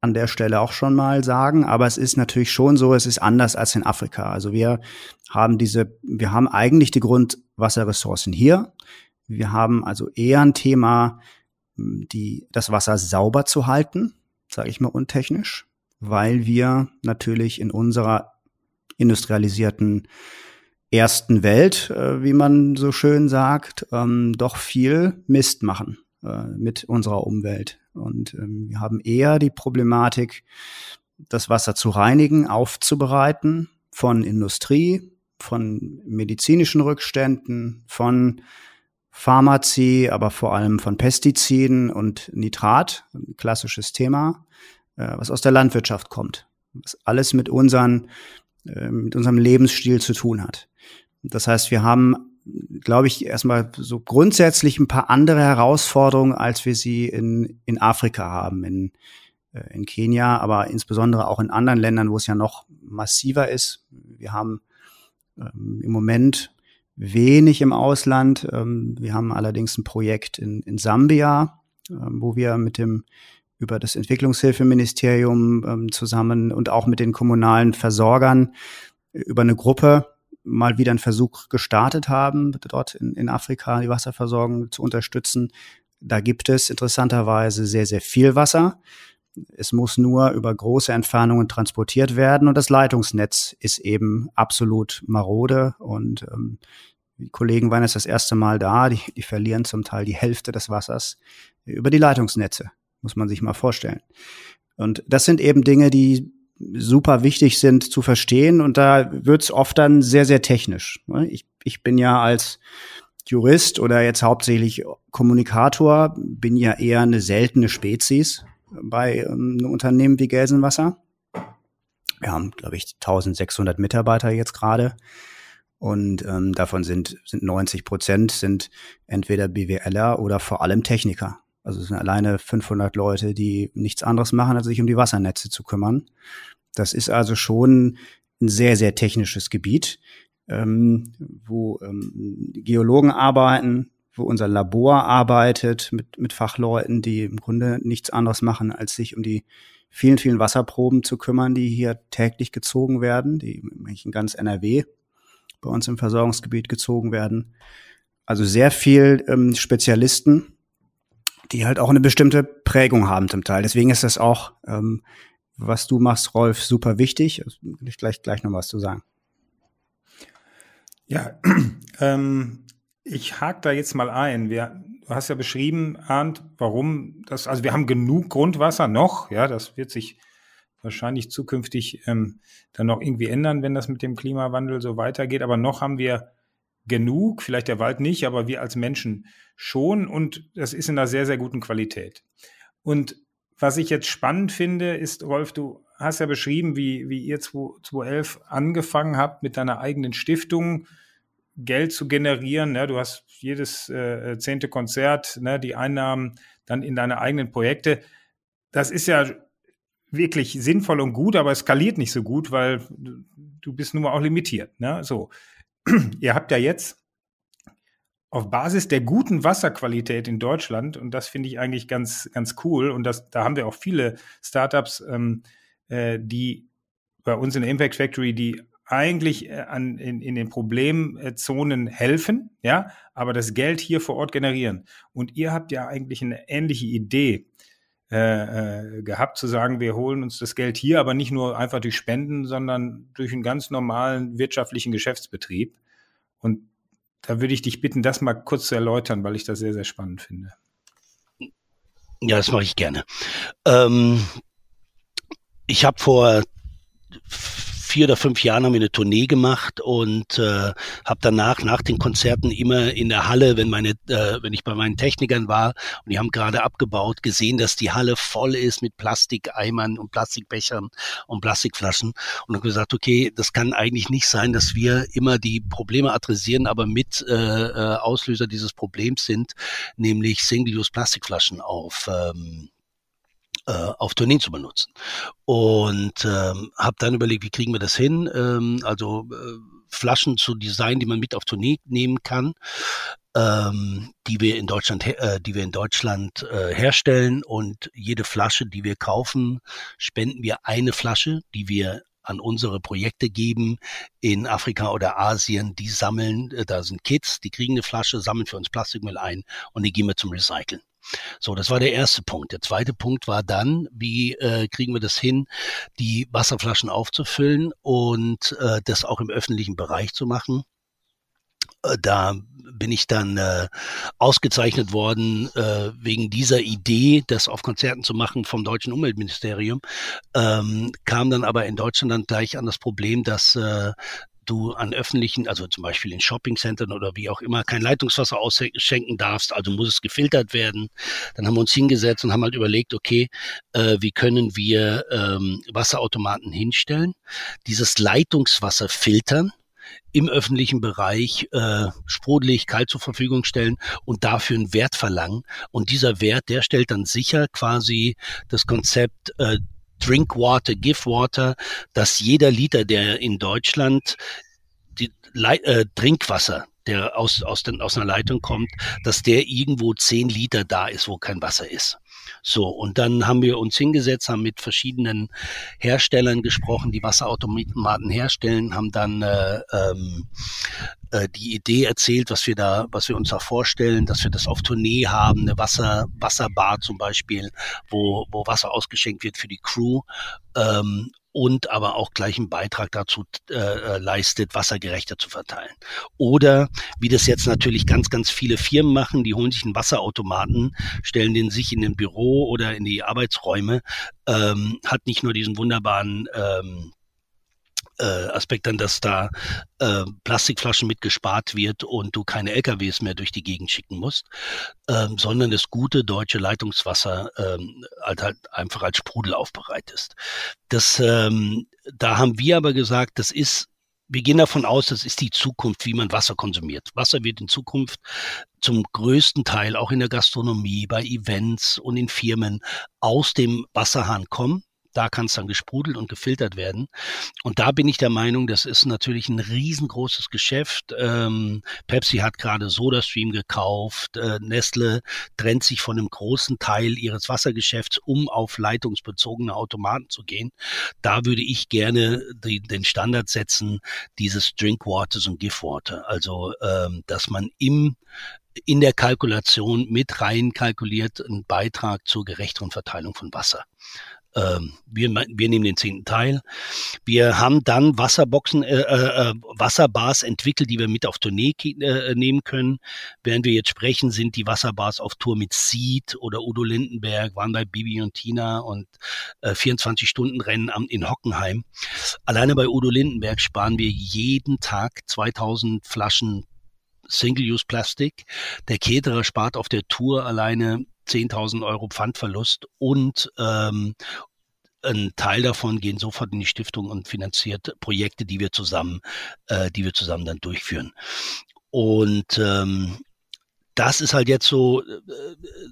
an der Stelle auch schon mal sagen, aber es ist natürlich schon so, es ist anders als in Afrika. Also wir haben diese, wir haben eigentlich die Grundwasserressourcen hier. Wir haben also eher ein Thema, die, das Wasser sauber zu halten, sage ich mal untechnisch, weil wir natürlich in unserer industrialisierten ersten Welt, äh, wie man so schön sagt, ähm, doch viel Mist machen äh, mit unserer Umwelt. Und ähm, wir haben eher die Problematik, das Wasser zu reinigen, aufzubereiten von Industrie, von medizinischen Rückständen, von Pharmazie, aber vor allem von Pestiziden und Nitrat, ein klassisches Thema, äh, was aus der Landwirtschaft kommt, was alles mit unseren, äh, mit unserem Lebensstil zu tun hat. Das heißt, wir haben, glaube ich, erstmal so grundsätzlich ein paar andere Herausforderungen, als wir sie in, in Afrika haben, in, äh, in Kenia, aber insbesondere auch in anderen Ländern, wo es ja noch massiver ist. Wir haben ähm, im Moment wenig im Ausland. Ähm, wir haben allerdings ein Projekt in, in Sambia, ähm, wo wir mit dem über das Entwicklungshilfeministerium ähm, zusammen und auch mit den kommunalen Versorgern über eine Gruppe mal wieder einen Versuch gestartet haben, dort in, in Afrika die Wasserversorgung zu unterstützen. Da gibt es interessanterweise sehr, sehr viel Wasser. Es muss nur über große Entfernungen transportiert werden und das Leitungsnetz ist eben absolut marode und ähm, die Kollegen waren jetzt das erste Mal da, die, die verlieren zum Teil die Hälfte des Wassers über die Leitungsnetze, muss man sich mal vorstellen. Und das sind eben Dinge, die super wichtig sind zu verstehen und da wird's oft dann sehr, sehr technisch. Ne? Ich, ich bin ja als Jurist oder jetzt hauptsächlich Kommunikator, bin ja eher eine seltene Spezies bei ähm, einem Unternehmen wie Gelsenwasser. Wir haben, glaube ich, 1600 Mitarbeiter jetzt gerade. Und ähm, davon sind, sind 90 Prozent sind entweder BWLer oder vor allem Techniker. Also es sind alleine 500 Leute, die nichts anderes machen, als sich um die Wassernetze zu kümmern. Das ist also schon ein sehr, sehr technisches Gebiet, ähm, wo ähm, Geologen arbeiten, wo unser Labor arbeitet mit, mit Fachleuten, die im Grunde nichts anderes machen, als sich um die vielen, vielen Wasserproben zu kümmern, die hier täglich gezogen werden, die in ganz NRW bei uns im Versorgungsgebiet gezogen werden. Also sehr viel ähm, Spezialisten, die halt auch eine bestimmte Prägung haben zum Teil. Deswegen ist das auch, ähm, was du machst, Rolf, super wichtig. Will ich gleich, gleich noch was zu sagen. Ja, ähm, ich hake da jetzt mal ein. Wir, du hast ja beschrieben, Arndt, warum das, also wir haben genug Grundwasser noch, ja, das wird sich wahrscheinlich zukünftig ähm, dann noch irgendwie ändern, wenn das mit dem Klimawandel so weitergeht. Aber noch haben wir genug, vielleicht der Wald nicht, aber wir als Menschen schon und das ist in einer sehr, sehr guten Qualität. Und was ich jetzt spannend finde, ist, Rolf, du hast ja beschrieben, wie, wie ihr 2011 angefangen habt mit deiner eigenen Stiftung, Geld zu generieren. Ne? Du hast jedes äh, zehnte Konzert, ne? die Einnahmen dann in deine eigenen Projekte. Das ist ja wirklich sinnvoll und gut, aber es skaliert nicht so gut, weil du bist nun mal auch limitiert. Ne? So, ihr habt ja jetzt auf Basis der guten Wasserqualität in Deutschland, und das finde ich eigentlich ganz, ganz cool, und das, da haben wir auch viele Startups, ähm, äh, die bei uns in der Impact Factory, die eigentlich äh, an, in, in den Problemzonen helfen, ja, aber das Geld hier vor Ort generieren. Und ihr habt ja eigentlich eine ähnliche Idee äh, äh, gehabt, zu sagen, wir holen uns das Geld hier, aber nicht nur einfach durch Spenden, sondern durch einen ganz normalen wirtschaftlichen Geschäftsbetrieb. Und da würde ich dich bitten, das mal kurz zu erläutern, weil ich das sehr, sehr spannend finde. Ja, das mache ich gerne. Ähm, ich habe vor vier oder fünf Jahren haben wir eine Tournee gemacht und äh, habe danach nach den Konzerten immer in der Halle, wenn meine, äh, wenn ich bei meinen Technikern war und die haben gerade abgebaut, gesehen, dass die Halle voll ist mit Plastikeimern und Plastikbechern und Plastikflaschen und habe gesagt, okay, das kann eigentlich nicht sein, dass wir immer die Probleme adressieren, aber mit äh, äh Auslöser dieses Problems sind, nämlich Single-Use-Plastikflaschen auf ähm, äh, auf Tourneen zu benutzen. Und ähm, habe dann überlegt, wie kriegen wir das hin? Ähm, also äh, Flaschen zu designen, die man mit auf Tournee nehmen kann. ähm, die wir in Deutschland, äh, die wir in Deutschland äh, herstellen und jede Flasche, die wir kaufen, spenden wir eine Flasche, die wir an unsere Projekte geben in Afrika oder Asien. Die sammeln, äh, da sind Kids, die kriegen eine Flasche, sammeln für uns Plastikmüll ein und die geben wir zum Recyceln. So, das war der erste Punkt. Der zweite Punkt war dann, wie äh, kriegen wir das hin, die Wasserflaschen aufzufüllen und äh, das auch im öffentlichen Bereich zu machen. Äh, da bin ich dann äh, ausgezeichnet worden äh, wegen dieser Idee, das auf Konzerten zu machen vom deutschen Umweltministerium. Ähm, kam dann aber in Deutschland dann gleich an das Problem, dass äh, du an öffentlichen, also zum Beispiel in Shoppingcentern oder wie auch immer, kein Leitungswasser ausschenken darfst, also muss es gefiltert werden. Dann haben wir uns hingesetzt und haben halt überlegt, okay, äh, wie können wir ähm, Wasserautomaten hinstellen, dieses Leitungswasser filtern, im öffentlichen Bereich äh, sprudelig, kalt zur Verfügung stellen und dafür einen Wert verlangen. Und dieser Wert, der stellt dann sicher quasi das Konzept äh, Drink Water, Give Water, dass jeder Liter, der in Deutschland die äh, Trinkwasser, der aus, aus, den, aus einer Leitung kommt, dass der irgendwo zehn Liter da ist, wo kein Wasser ist. So, und dann haben wir uns hingesetzt, haben mit verschiedenen Herstellern gesprochen, die Wasserautomaten herstellen, haben dann äh, ähm, äh, die Idee erzählt, was wir da, was wir uns da vorstellen, dass wir das auf Tournee haben, eine Wasser, Wasserbar zum Beispiel, wo, wo Wasser ausgeschenkt wird für die Crew. Ähm, und aber auch gleich einen Beitrag dazu äh, äh, leistet, wassergerechter zu verteilen. Oder wie das jetzt natürlich ganz, ganz viele Firmen machen, die holen sich einen Wasserautomaten, stellen den sich in den Büro oder in die Arbeitsräume, ähm, hat nicht nur diesen wunderbaren ähm, äh, Aspekt dann, dass da äh, Plastikflaschen mit gespart wird und du keine LKWs mehr durch die Gegend schicken musst, ähm, sondern das gute deutsche Leitungswasser ähm, halt, halt einfach als Sprudel aufbereitest. Das, ähm, da haben wir aber gesagt, das ist wir gehen davon aus, das ist die Zukunft, wie man Wasser konsumiert. Wasser wird in Zukunft zum größten Teil auch in der Gastronomie, bei Events und in Firmen aus dem Wasserhahn kommen. Da kann es dann gesprudelt und gefiltert werden. Und da bin ich der Meinung, das ist natürlich ein riesengroßes Geschäft. Ähm, Pepsi hat gerade SodaStream gekauft. Äh, Nestle trennt sich von einem großen Teil ihres Wassergeschäfts, um auf leitungsbezogene Automaten zu gehen. Da würde ich gerne die, den Standard setzen, dieses Drinkwaters und Giftwater. Also, ähm, dass man im in der Kalkulation mit rein kalkuliert einen Beitrag zur gerechteren Verteilung von Wasser. Ähm, wir, wir nehmen den zehnten Teil. Wir haben dann Wasserboxen, äh, äh, äh, Wasserbars entwickelt, die wir mit auf Tournee äh, nehmen können. Während wir jetzt sprechen, sind die Wasserbars auf Tour mit Seed oder Udo Lindenberg, waren bei Bibi und Tina und äh, 24-Stunden-Rennen in Hockenheim. Alleine bei Udo Lindenberg sparen wir jeden Tag 2000 Flaschen Single-Use-Plastik. Der Caterer spart auf der Tour alleine 10.000 Euro Pfandverlust und ähm, ein Teil davon gehen sofort in die Stiftung und finanziert Projekte, die wir zusammen, äh, die wir zusammen dann durchführen. Und ähm, das ist halt jetzt so, äh,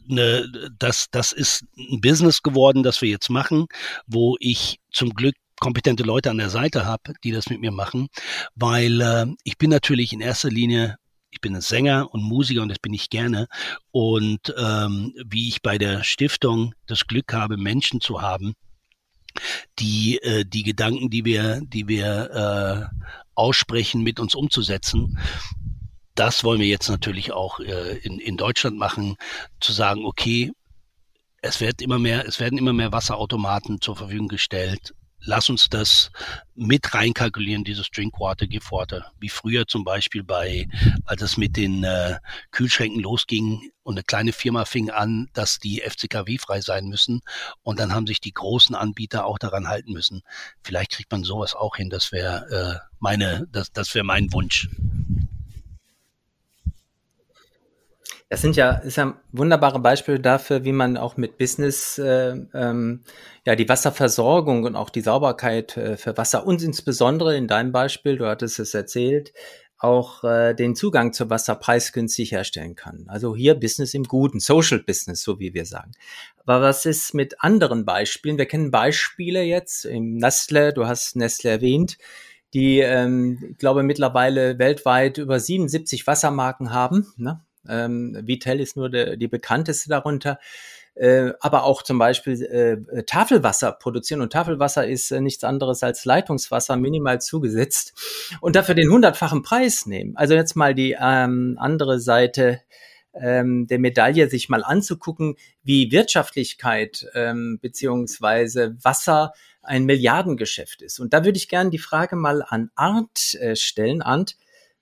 ne, das, das ist ein Business geworden, das wir jetzt machen, wo ich zum Glück kompetente Leute an der Seite habe, die das mit mir machen, weil äh, ich bin natürlich in erster Linie ich bin ein Sänger und Musiker und das bin ich gerne. Und ähm, wie ich bei der Stiftung das Glück habe, Menschen zu haben, die äh, die Gedanken, die wir, die wir äh, aussprechen, mit uns umzusetzen. Das wollen wir jetzt natürlich auch äh, in, in Deutschland machen, zu sagen, okay, es wird immer mehr, es werden immer mehr Wasserautomaten zur Verfügung gestellt lass uns das mit reinkalkulieren, dieses Drinkwater, Giftwater. Wie früher zum Beispiel bei, als es mit den äh, Kühlschränken losging und eine kleine Firma fing an, dass die FCKW-frei sein müssen. Und dann haben sich die großen Anbieter auch daran halten müssen. Vielleicht kriegt man sowas auch hin. Das wäre äh, meine, das, das wäre mein Wunsch. Das sind ja, ist ja wunderbare Beispiele dafür, wie man auch mit Business äh, ähm, ja die Wasserversorgung und auch die Sauberkeit äh, für Wasser und insbesondere in deinem Beispiel, du hattest es erzählt, auch äh, den Zugang zu Wasser preisgünstig herstellen kann. Also hier Business im Guten, Social Business, so wie wir sagen. Aber was ist mit anderen Beispielen? Wir kennen Beispiele jetzt im Nestle, du hast Nestle erwähnt, die, ähm, ich glaube, mittlerweile weltweit über 77 Wassermarken haben. Ne? Ähm, Vitel ist nur de, die bekannteste darunter. Äh, aber auch zum Beispiel äh, Tafelwasser produzieren. Und Tafelwasser ist äh, nichts anderes als Leitungswasser minimal zugesetzt und dafür den hundertfachen Preis nehmen. Also jetzt mal die ähm, andere Seite ähm, der Medaille sich mal anzugucken, wie Wirtschaftlichkeit ähm, beziehungsweise Wasser ein Milliardengeschäft ist. Und da würde ich gerne die Frage mal an Arndt äh, stellen. Arndt,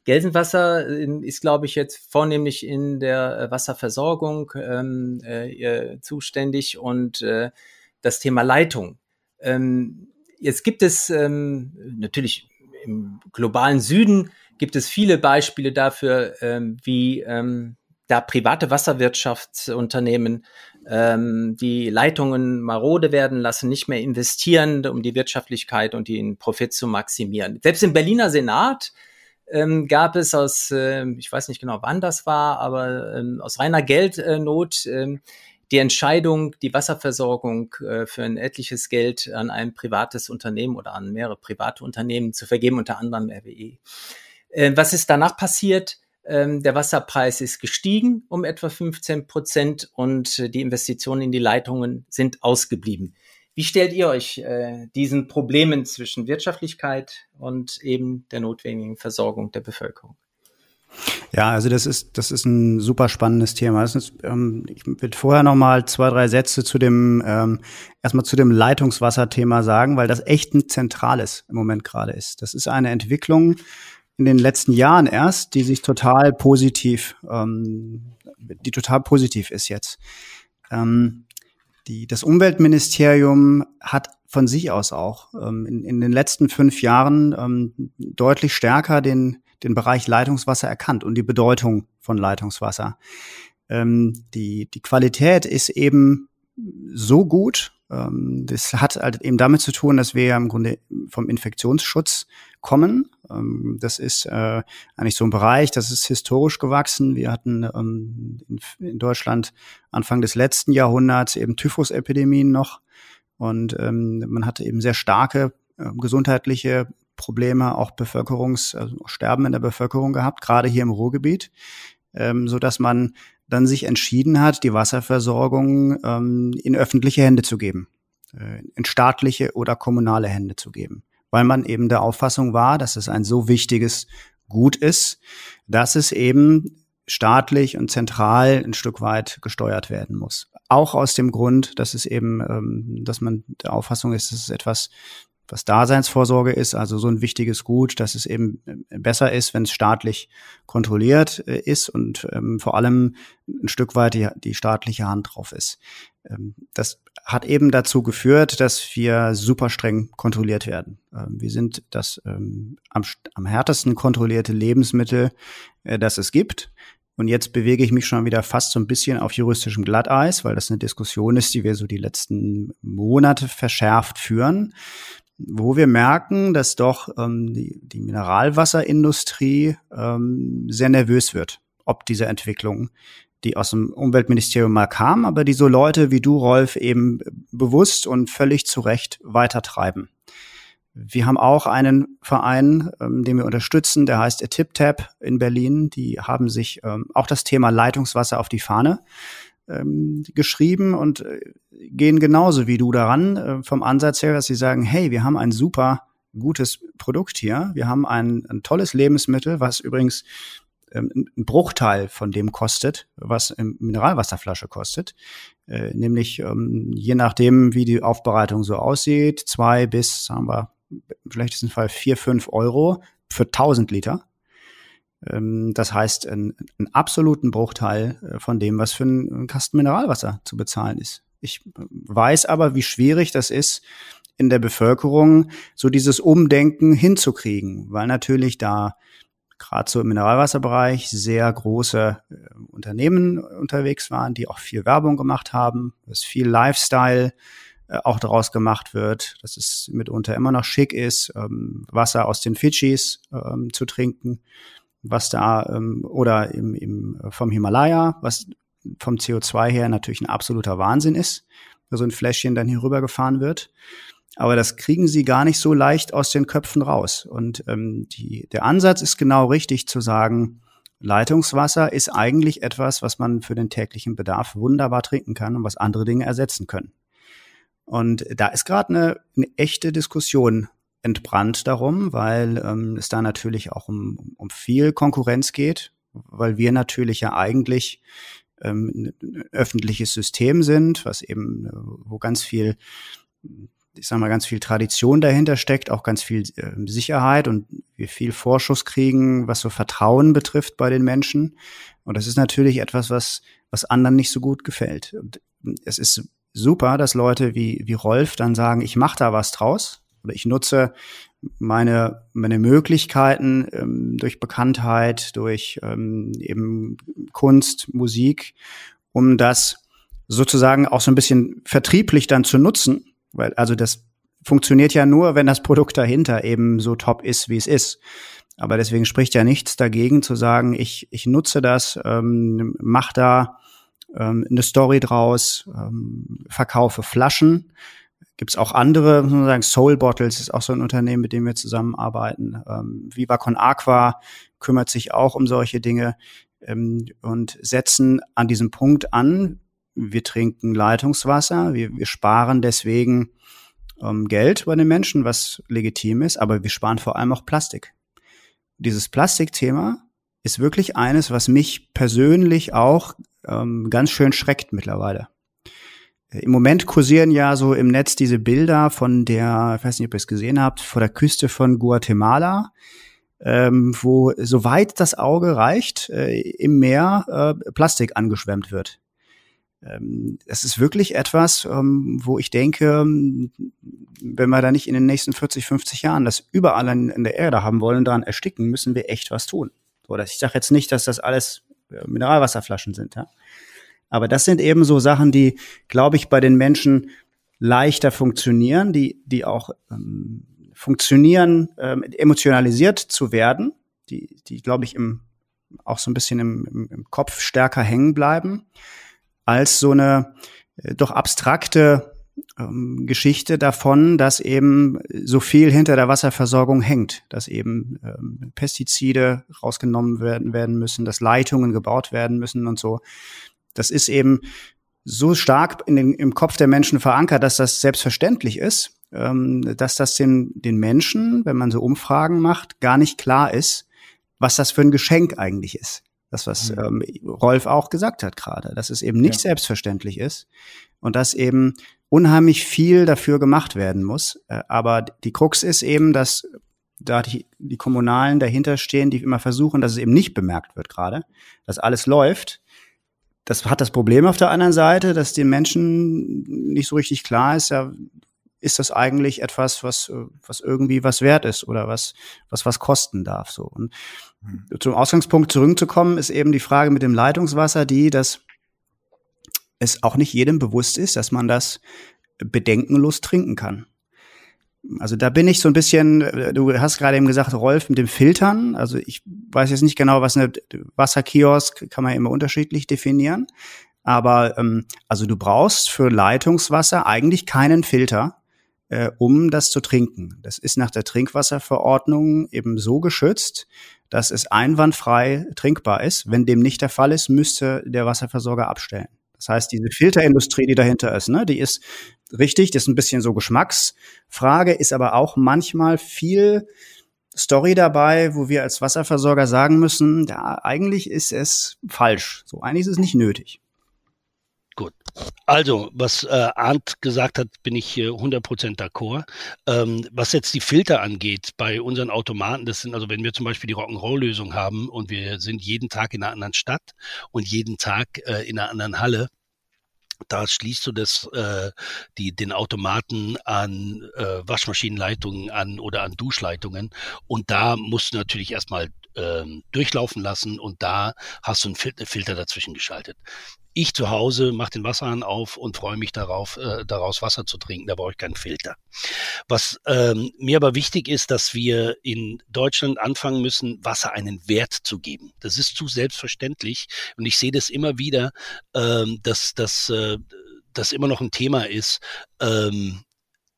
Gelsenwasser ähm, ist, glaube ich, jetzt vornehmlich in der äh, Wasserversorgung ähm, äh, zuständig und äh, das Thema Leitung. Ähm, jetzt gibt es ähm, natürlich im globalen Süden gibt es viele Beispiele dafür, ähm, wie ähm, da private Wasserwirtschaftsunternehmen ähm, die Leitungen marode werden lassen, nicht mehr investieren, um die Wirtschaftlichkeit und den Profit zu maximieren. Selbst im Berliner Senat ähm, gab es aus, äh, ich weiß nicht genau, wann das war, aber ähm, aus reiner Geldnot äh, die Entscheidung, die Wasserversorgung äh, für ein etliches Geld an ein privates Unternehmen oder an mehrere private Unternehmen zu vergeben, unter anderem RWE. Äh, was ist danach passiert? Ähm, der Wasserpreis ist gestiegen um etwa 15 Prozent und äh, die Investitionen in die Leitungen sind ausgeblieben. Wie stellt ihr euch äh, diesen Problemen zwischen Wirtschaftlichkeit und eben der notwendigen Versorgung der Bevölkerung? Ja, also das ist das ist ein super spannendes Thema. Ist, ähm, ich will vorher noch mal zwei drei Sätze zu dem ähm, erstmal zu dem Leitungswasserthema sagen, weil das echt ein zentrales im Moment gerade ist. Das ist eine Entwicklung in den letzten Jahren erst, die sich total positiv, ähm, die total positiv ist jetzt. Ähm, die, das Umweltministerium hat von sich aus auch ähm, in, in den letzten fünf Jahren ähm, deutlich stärker den, den Bereich Leitungswasser erkannt und die Bedeutung von Leitungswasser. Ähm, die, die Qualität ist eben so gut. Ähm, das hat halt eben damit zu tun, dass wir ja im Grunde vom Infektionsschutz kommen. Ähm, das ist äh, eigentlich so ein Bereich, das ist historisch gewachsen. Wir hatten ähm, in, in, Deutschland Anfang des letzten Jahrhunderts eben Typhusepidemien noch. Und ähm, man hatte eben sehr starke äh, gesundheitliche Probleme, auch Bevölkerungs, also Sterben in der Bevölkerung gehabt, gerade hier im Ruhrgebiet, ähm, so dass man dann sich entschieden hat, die Wasserversorgung ähm, in öffentliche Hände zu geben, äh, in staatliche oder kommunale Hände zu geben weil man eben der Auffassung war, dass es ein so wichtiges Gut ist, dass es eben staatlich und zentral ein Stück weit gesteuert werden muss. Auch aus dem Grund, dass es eben, ähm, dass man der Auffassung ist, dass es etwas was Daseinsvorsorge ist, also so ein wichtiges Gut, dass es eben besser ist, wenn es staatlich kontrolliert äh, ist und ähm, vor allem ein Stück weit die, die staatliche Hand drauf ist. Ähm, das hat eben dazu geführt, dass wir super streng kontrolliert werden. Ähm, wir sind das ähm, am, am härtesten kontrollierte Lebensmittel, äh, das es gibt. Und jetzt bewege ich mich schon wieder fast so ein bisschen auf juristischem Glatteis, weil das eine Diskussion ist, die wir so die letzten Monate verschärft führen, wo wir merken, dass doch die, die Mineralwasserindustrie sehr nervös wird, ob diese Entwicklung die aus dem Umweltministerium mal kamen, aber die so Leute wie du, Rolf, eben bewusst und völlig zu Recht weitertreiben. Wir haben auch einen Verein, ähm, den wir unterstützen, der heißt TipTap in Berlin. Die haben sich ähm, auch das Thema Leitungswasser auf die Fahne ähm, geschrieben und äh, gehen genauso wie du daran, äh, vom Ansatz her, dass sie sagen, hey, wir haben ein super gutes Produkt hier. Wir haben ein, ein tolles Lebensmittel, was übrigens ähm, ein Bruchteil von dem kostet, was im Mineralwasserflasche kostet. Äh, nämlich ähm, je nachdem, wie die Aufbereitung so aussieht, zwei bis, sagen wir, im schlechtesten Fall vier, fünf Euro für 1000 Liter. Ähm, das heißt, einen, einen absoluten Bruchteil äh, von dem, was für einen Kasten Mineralwasser zu bezahlen ist. Ich weiß aber, wie schwierig das ist, in der Bevölkerung so dieses Umdenken hinzukriegen, weil natürlich da gerade so im Mineralwasserbereich sehr große äh, Unternehmen unterwegs waren, die auch viel Werbung gemacht haben, dass viel Lifestyle äh, auch daraus gemacht wird, dass es mitunter immer noch schick ist, ähm, Wasser aus den Fidschis ähm, zu trinken, was da ähm, oder im, im, vom Himalaya, was vom CO2 her natürlich ein absoluter Wahnsinn ist, so ein Fläschchen dann hier rübergefahren wird. Aber das kriegen sie gar nicht so leicht aus den Köpfen raus. Und ähm, die, der Ansatz ist genau richtig zu sagen, Leitungswasser ist eigentlich etwas, was man für den täglichen Bedarf wunderbar trinken kann und was andere Dinge ersetzen können. Und da ist gerade eine, eine echte Diskussion entbrannt darum, weil ähm, es da natürlich auch um, um viel Konkurrenz geht, weil wir natürlich ja eigentlich ähm, ein öffentliches System sind, was eben, äh, wo ganz viel, ich sag mal, ganz viel Tradition dahinter steckt, auch ganz viel äh, Sicherheit und wir viel Vorschuss kriegen, was so Vertrauen betrifft bei den Menschen. Und das ist natürlich etwas, was, was anderen nicht so gut gefällt. Und es ist super, dass Leute wie, wie Rolf dann sagen, ich mache da was draus oder ich nutze meine, meine Möglichkeiten ähm, durch Bekanntheit, durch ähm, eben Kunst, Musik, um das sozusagen auch so ein bisschen vertrieblich dann zu nutzen, weil also das funktioniert ja nur, wenn das Produkt dahinter eben so top ist, wie es ist. Aber deswegen spricht ja nichts dagegen zu sagen, ich, ich nutze das, ähm, mach da ähm, eine Story draus, ähm, verkaufe Flaschen. Gibt es auch andere, muss man sagen, Soul Bottles ist auch so ein Unternehmen, mit dem wir zusammenarbeiten. Ähm, Viva Con Aqua kümmert sich auch um solche Dinge ähm, und setzen an diesem Punkt an. Wir trinken Leitungswasser, wir, wir sparen deswegen ähm, Geld bei den Menschen, was legitim ist, aber wir sparen vor allem auch Plastik. Dieses Plastikthema ist wirklich eines, was mich persönlich auch ähm, ganz schön schreckt mittlerweile. Im Moment kursieren ja so im Netz diese Bilder von der, ich weiß nicht, ob ihr es gesehen habt, vor der Küste von Guatemala, ähm, wo soweit das Auge reicht, äh, im Meer äh, Plastik angeschwemmt wird. Ähm, es ist wirklich etwas, ähm, wo ich denke, wenn wir da nicht in den nächsten 40, 50 Jahren das überall in, der Erde haben wollen, daran ersticken, müssen wir echt was tun. So, ich sage jetzt nicht, dass das alles Mineralwasserflaschen sind. Aber das sind eben so Sachen, die, glaube ich, bei den Menschen leichter funktionieren, die, die auch ähm, funktionieren, ähm, emotionalisiert zu werden, die, die, glaube ich, im, auch so ein bisschen im, im Kopf stärker hängen bleiben, als so eine äh, doch abstrakte ähm, Geschichte davon, dass eben so viel hinter der Wasserversorgung hängt, dass eben ähm, Pestizide rausgenommen werden, werden müssen, dass Leitungen gebaut werden müssen und so. Das ist eben so stark in den, im Kopf der Menschen verankert, dass das selbstverständlich ist, ähm, dass das den, den Menschen, wenn man so Umfragen macht, gar nicht klar ist, was das für ein Geschenk eigentlich ist. Das, was mhm. ähm, Rolf auch gesagt hat gerade, dass es eben nicht ja. selbstverständlich ist und dass eben unheimlich viel dafür gemacht werden muss. Äh, aber die Krux ist eben, dass da die, die Kommunalen dahinter stehen, die immer versuchen, dass es eben nicht bemerkt wird gerade, dass alles läuft das hat das Problem auf der anderen Seite, dass den Menschen nicht so richtig klar ist, ja, ist das eigentlich etwas, was, was irgendwie was wert ist oder was, was was kosten darf, so. Und mhm. zum Ausgangspunkt zurückzukommen, ist eben die Frage mit dem Leitungswasser, die, dass es auch nicht jedem bewusst ist, dass man das bedenkenlos trinken kann. Also da bin ich so ein bisschen, äh, du hast gerade eben gesagt, Rolf, mit dem Filtern. Also ich weiß jetzt nicht genau, was eine Wasserkiosk kann man immer unterschiedlich definieren. Aber ähm, also du brauchst für Leitungswasser eigentlich keinen Filter, äh, um das zu trinken. Das ist nach der Trinkwasserverordnung eben so geschützt, dass es einwandfrei trinkbar ist. Wenn dem nicht der Fall ist, müsste der Wasserversorger abstellen. Das heißt, diese Filterindustrie, die dahinter ist, ne, die ist richtig, das ist ein bisschen so Geschmacksfrage, ist aber auch manchmal viel Story dabei, wo wir als Wasserversorger sagen müssen, ja, eigentlich ist es falsch. So, eigentlich ist es nicht nötig. Gut. Also, was äh, Arndt gesagt hat, bin ich äh, 100% d'accord. Ähm, was jetzt die Filter angeht, bei unseren Automaten, das sind also, wenn wir zum Beispiel die Rock'n'Roll-Lösung haben und wir sind jeden Tag in einer anderen Stadt und jeden Tag äh, in einer anderen Halle, da schließt du das, äh, die, den Automaten an äh, Waschmaschinenleitungen an oder an Duschleitungen. Und da musst du natürlich erstmal ähm, durchlaufen lassen und da hast du einen Filter dazwischen geschaltet. Ich zu Hause mache den Wasserhahn auf und freue mich darauf, äh, daraus Wasser zu trinken. Da brauche ich keinen Filter. Was ähm, mir aber wichtig ist, dass wir in Deutschland anfangen müssen, Wasser einen Wert zu geben. Das ist zu selbstverständlich und ich sehe das immer wieder, ähm, dass, dass äh, das immer noch ein Thema ist. Ähm,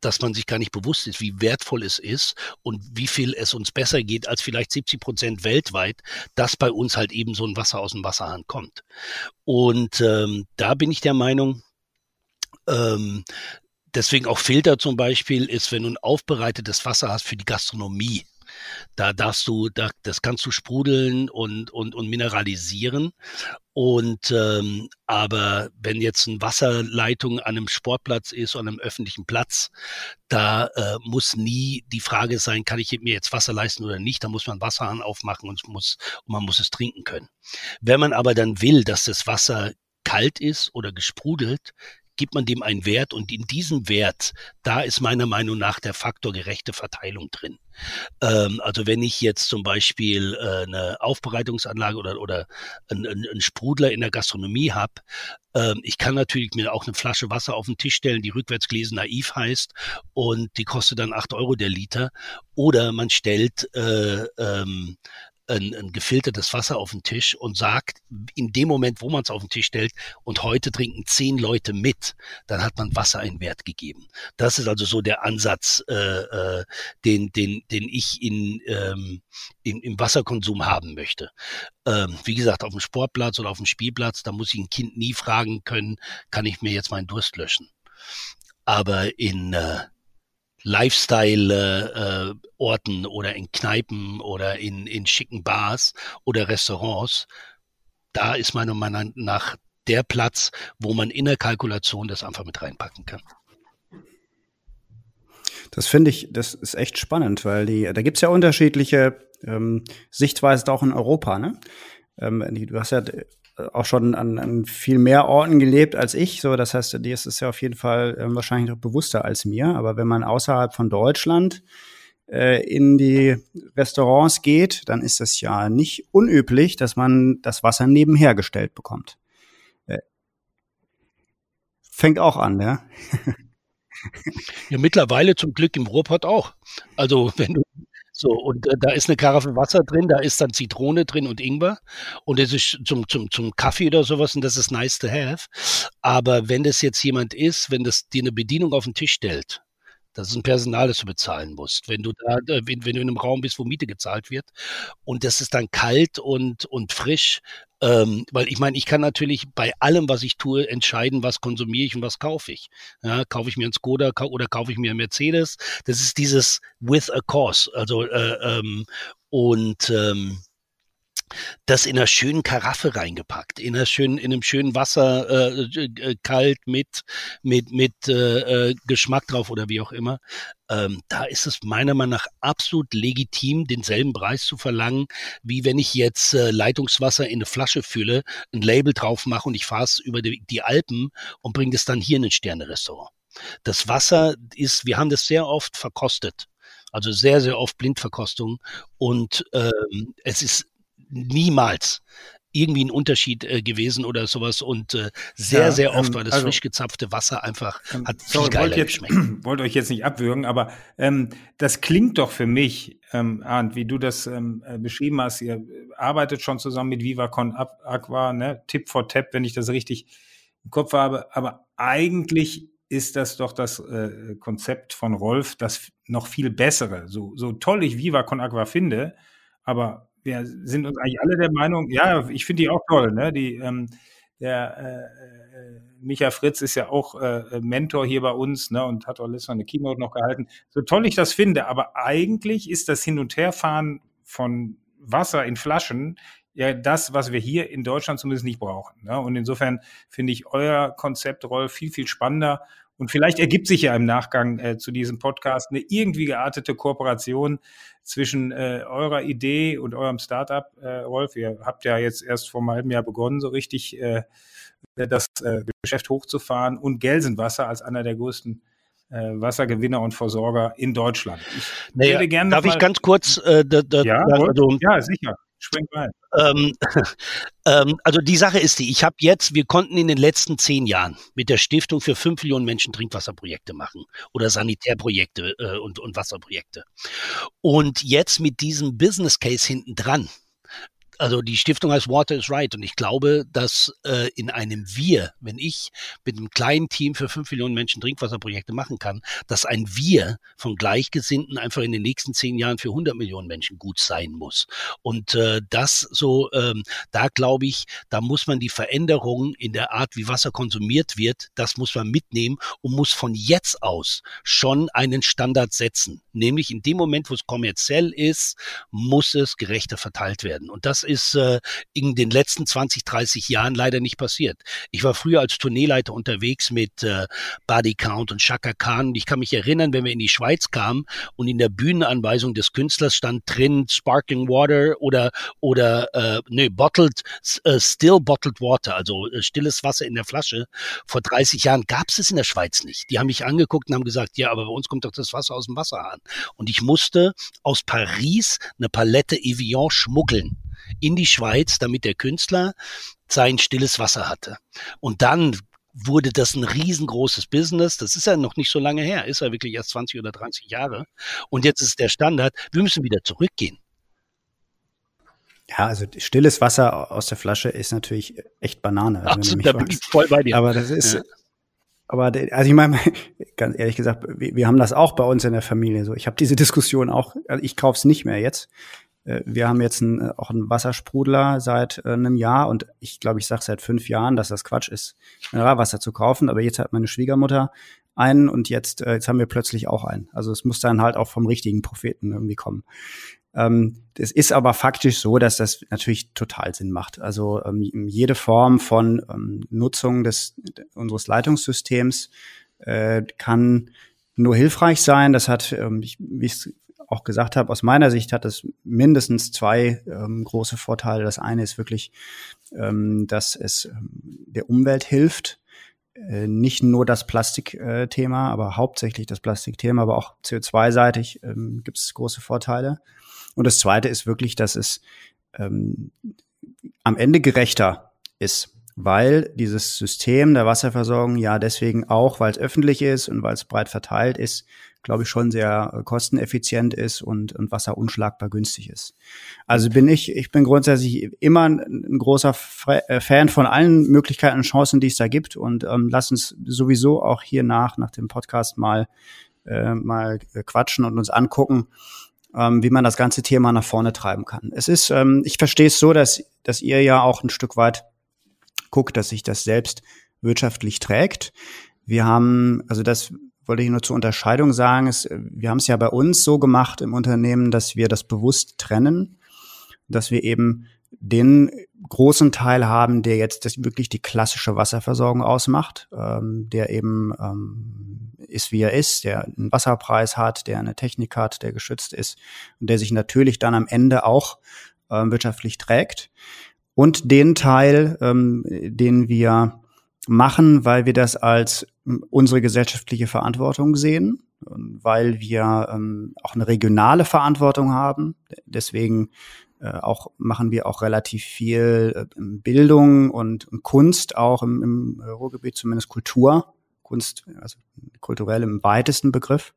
dass man sich gar nicht bewusst ist, wie wertvoll es ist und wie viel es uns besser geht als vielleicht 70 Prozent weltweit, dass bei uns halt eben so ein Wasser aus dem Wasserhahn kommt. Und ähm, da bin ich der Meinung, ähm, deswegen auch Filter zum Beispiel ist, wenn du ein aufbereitetes Wasser hast für die Gastronomie, da darfst du, da, das kannst du sprudeln und, und, und mineralisieren. Und ähm, aber wenn jetzt eine Wasserleitung an einem Sportplatz ist, an einem öffentlichen Platz, da äh, muss nie die Frage sein, kann ich mir jetzt Wasser leisten oder nicht. Da muss man Wasserhahn aufmachen und, muss, und man muss es trinken können. Wenn man aber dann will, dass das Wasser kalt ist oder gesprudelt, gibt man dem einen Wert und in diesem Wert, da ist meiner Meinung nach der Faktor gerechte Verteilung drin. Ähm, also wenn ich jetzt zum Beispiel äh, eine Aufbereitungsanlage oder, oder einen ein Sprudler in der Gastronomie habe, ähm, ich kann natürlich mir auch eine Flasche Wasser auf den Tisch stellen, die rückwärts gelesen naiv heißt und die kostet dann acht Euro der Liter. Oder man stellt äh, ähm, ein, ein gefiltertes Wasser auf den Tisch und sagt, in dem Moment, wo man es auf den Tisch stellt, und heute trinken zehn Leute mit, dann hat man Wasser einen Wert gegeben. Das ist also so der Ansatz, äh, äh, den, den, den ich in, ähm, in, im Wasserkonsum haben möchte. Ähm, wie gesagt, auf dem Sportplatz oder auf dem Spielplatz, da muss ich ein Kind nie fragen können, kann ich mir jetzt meinen Durst löschen. Aber in äh, Lifestyle-Orten äh, oder in Kneipen oder in, in schicken Bars oder Restaurants, da ist meiner Meinung nach der Platz, wo man in der Kalkulation das einfach mit reinpacken kann. Das finde ich, das ist echt spannend, weil die, da gibt's ja unterschiedliche ähm, Sichtweisen auch in Europa. Ne? Ähm, du hast ja auch schon an, an viel mehr Orten gelebt als ich. So, das heißt, dir ist es ja auf jeden Fall äh, wahrscheinlich noch bewusster als mir. Aber wenn man außerhalb von Deutschland äh, in die Restaurants geht, dann ist es ja nicht unüblich, dass man das Wasser nebenher gestellt bekommt. Äh, fängt auch an, ja. ja, mittlerweile zum Glück im Ruhrpott auch. Also wenn du so, und äh, da ist eine Karaffe Wasser drin, da ist dann Zitrone drin und Ingwer. Und das ist zum, zum, zum Kaffee oder sowas und das ist nice to have. Aber wenn das jetzt jemand ist, wenn das dir eine Bedienung auf den Tisch stellt, das ist ein Personal, das du bezahlen musst. Wenn du da, äh, wenn, wenn du in einem Raum bist, wo Miete gezahlt wird und das ist dann kalt und, und frisch, ähm, weil ich meine, ich kann natürlich bei allem, was ich tue, entscheiden, was konsumiere ich und was kaufe ich. Ja, kaufe ich mir ein Skoda oder kaufe ich mir ein Mercedes? Das ist dieses with a cause. Also äh, ähm, und ähm, das in einer schönen Karaffe reingepackt, in einer schönen, in einem schönen Wasser, äh, äh, kalt mit mit mit äh, äh, Geschmack drauf oder wie auch immer. Ähm, da ist es meiner Meinung nach absolut legitim, denselben Preis zu verlangen, wie wenn ich jetzt äh, Leitungswasser in eine Flasche fülle, ein Label drauf mache und ich fahre es über die, die Alpen und bringe das dann hier in ein Sterne-Restaurant. Das Wasser ist, wir haben das sehr oft verkostet. Also sehr, sehr oft Blindverkostung. Und ähm, es ist niemals irgendwie ein Unterschied äh, gewesen oder sowas und äh, sehr, ja, sehr oft ähm, war das also, frisch gezapfte Wasser einfach, ähm, hat viel sorry, geiler jetzt, geschmeckt. Wollte euch jetzt nicht abwürgen, aber ähm, das klingt doch für mich, ähm, Arndt, wie du das ähm, äh, beschrieben hast, ihr arbeitet schon zusammen mit Vivacon Aqua, ne? Tip for Tap, wenn ich das richtig im Kopf habe, aber eigentlich ist das doch das äh, Konzept von Rolf, das noch viel bessere. So, so toll ich Vivacon Aqua finde, aber wir sind uns eigentlich alle der Meinung, ja, ich finde die auch toll, ne? Die, ähm, der äh, äh, Micha Fritz ist ja auch äh, Mentor hier bei uns, ne, und hat auch letztes Mal eine Keynote noch gehalten. So toll ich das finde, aber eigentlich ist das Hin- und Herfahren von Wasser in Flaschen ja das, was wir hier in Deutschland zumindest nicht brauchen. Ne? Und insofern finde ich euer Konzept, Rolf, viel, viel spannender und vielleicht ergibt sich ja im Nachgang äh, zu diesem Podcast eine irgendwie geartete Kooperation zwischen äh, eurer Idee und eurem Startup, äh, Rolf. Ihr habt ja jetzt erst vor einem halben Jahr begonnen, so richtig äh, das äh, Geschäft hochzufahren und Gelsenwasser als einer der größten äh, Wassergewinner und Versorger in Deutschland. Ich naja, gerne darf ich ganz kurz äh, da, da, ja, also, ja, sicher. Spring rein. Ähm, ähm, also die Sache ist die, ich habe jetzt, wir konnten in den letzten zehn Jahren mit der Stiftung für fünf Millionen Menschen Trinkwasserprojekte machen oder Sanitärprojekte äh, und, und Wasserprojekte. Und jetzt mit diesem Business Case hinten dran, also die Stiftung heißt Water is Right und ich glaube, dass äh, in einem Wir, wenn ich mit einem kleinen Team für fünf Millionen Menschen Trinkwasserprojekte machen kann, dass ein Wir von Gleichgesinnten einfach in den nächsten zehn Jahren für 100 Millionen Menschen gut sein muss. Und äh, das so, ähm, da glaube ich, da muss man die Veränderungen in der Art, wie Wasser konsumiert wird, das muss man mitnehmen und muss von jetzt aus schon einen Standard setzen. Nämlich in dem Moment, wo es kommerziell ist, muss es gerechter verteilt werden. Und das ist äh, in den letzten 20, 30 Jahren leider nicht passiert. Ich war früher als Tourneeleiter unterwegs mit äh, Body Count und Chaka Khan. Und ich kann mich erinnern, wenn wir in die Schweiz kamen und in der Bühnenanweisung des Künstlers stand drin Sparkling Water oder oder äh, nee, bottled äh, still bottled water, also äh, stilles Wasser in der Flasche. Vor 30 Jahren gab es es in der Schweiz nicht. Die haben mich angeguckt und haben gesagt, ja, aber bei uns kommt doch das Wasser aus dem Wasserhahn. Und ich musste aus Paris eine Palette Evian schmuggeln in die Schweiz, damit der Künstler sein stilles Wasser hatte. Und dann wurde das ein riesengroßes Business. Das ist ja noch nicht so lange her, ist ja wirklich erst 20 oder 30 Jahre. Und jetzt ist der Standard, wir müssen wieder zurückgehen. Ja, also stilles Wasser aus der Flasche ist natürlich echt Banane. Absolut, da bin ich voll bei dir. Aber das ist, ja. aber also ich meine, ganz ehrlich gesagt, wir, wir, haben das auch bei uns in der Familie so. Ich habe diese Diskussion auch, also ich kauf's nicht mehr jetzt. Äh, wir haben jetzt einen, auch einen Wassersprudler seit äh, einem Jahr und ich glaube, ich sage seit fünf Jahren, dass das Quatsch ist, Mineralwasser zu kaufen. Aber jetzt hat meine Schwiegermutter einen und jetzt, äh, jetzt haben wir plötzlich auch einen. Also es muss dann halt auch vom richtigen Propheten irgendwie kommen. Ähm, es ist aber faktisch so, dass das natürlich total Sinn macht. Also ähm, jede Form von ähm, Nutzung des unseres Leitungssystems äh, kann nur hilfreich sein. Das hat, ich, wie ich auch gesagt habe, aus meiner Sicht hat es mindestens zwei ähm, große Vorteile. Das eine ist wirklich, ähm, dass es ähm, der Umwelt hilft. Äh, nicht nur das Plastikthema, aber hauptsächlich das Plastikthema, aber auch CO2-seitig ähm, gibt es große Vorteile. Und das Zweite ist wirklich, dass es ähm, am Ende gerechter ist, weil dieses System der Wasserversorgung ja deswegen auch, weil es öffentlich ist und weil es breit verteilt ist, glaube ich, schon sehr äh, kosteneffizient ist und, und Wasser unschlagbar günstig ist. Also bin ich, ich bin grundsätzlich immer ein, großer äh, Fan von allen Möglichkeiten und Chancen, die es da gibt und ähm, lass uns sowieso auch hier nach, nach dem Podcast mal, äh, mal quatschen und uns angucken, ähm, wie man das ganze Thema nach vorne treiben kann. Es ist, ähm, ich verstehe es so, dass, dass ihr ja auch ein Stück weit guckt, dass sich das selbst wirtschaftlich trägt. Wir haben, also das wollte ich nur zur Unterscheidung sagen, ist, wir haben es ja bei uns so gemacht im Unternehmen, dass wir das bewusst trennen, dass wir eben den großen Teil haben, der jetzt das wirklich die klassische Wasserversorgung ausmacht, ähm, der eben ähm, ist, wie er ist, der einen Wasserpreis hat, der eine Technik hat, der geschützt ist und der sich natürlich dann am Ende auch ähm, wirtschaftlich trägt. Und den Teil, ähm, den wir machen, weil wir das als unsere gesellschaftliche Verantwortung sehen, weil wir ähm, auch eine regionale Verantwortung haben. Deswegen äh, auch machen wir auch relativ viel äh, Bildung und, Kunst auch im, im Ruhrgebiet, zumindest Kultur, Kunst, also kulturell im weitesten Begriff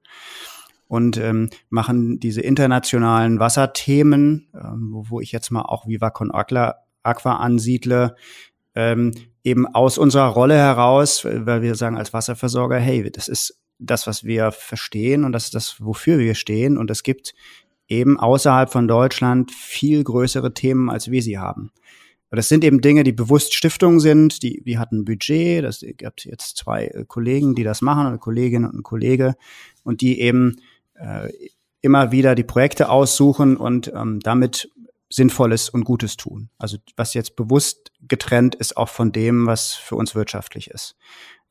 und ähm, machen diese internationalen Wasserthemen, ähm, wo, wo ich jetzt mal auch Viva Con Aqua, Aqua ansiedle, ähm, eben aus unserer Rolle heraus, weil wir sagen als Wasserversorger, hey, das ist das, was wir verstehen und das ist das, wofür wir stehen. Und es gibt eben außerhalb von Deutschland viel größere Themen, als wir sie haben. Das sind eben Dinge, die bewusst Stiftungen sind, die, die hatten ein Budget, das gibt jetzt zwei äh, Kollegen, die das machen, eine Kollegin und ein Kollege, und die eben äh, immer wieder die Projekte aussuchen und ähm, damit Sinnvolles und Gutes tun. Also was jetzt bewusst getrennt ist auch von dem, was für uns wirtschaftlich ist.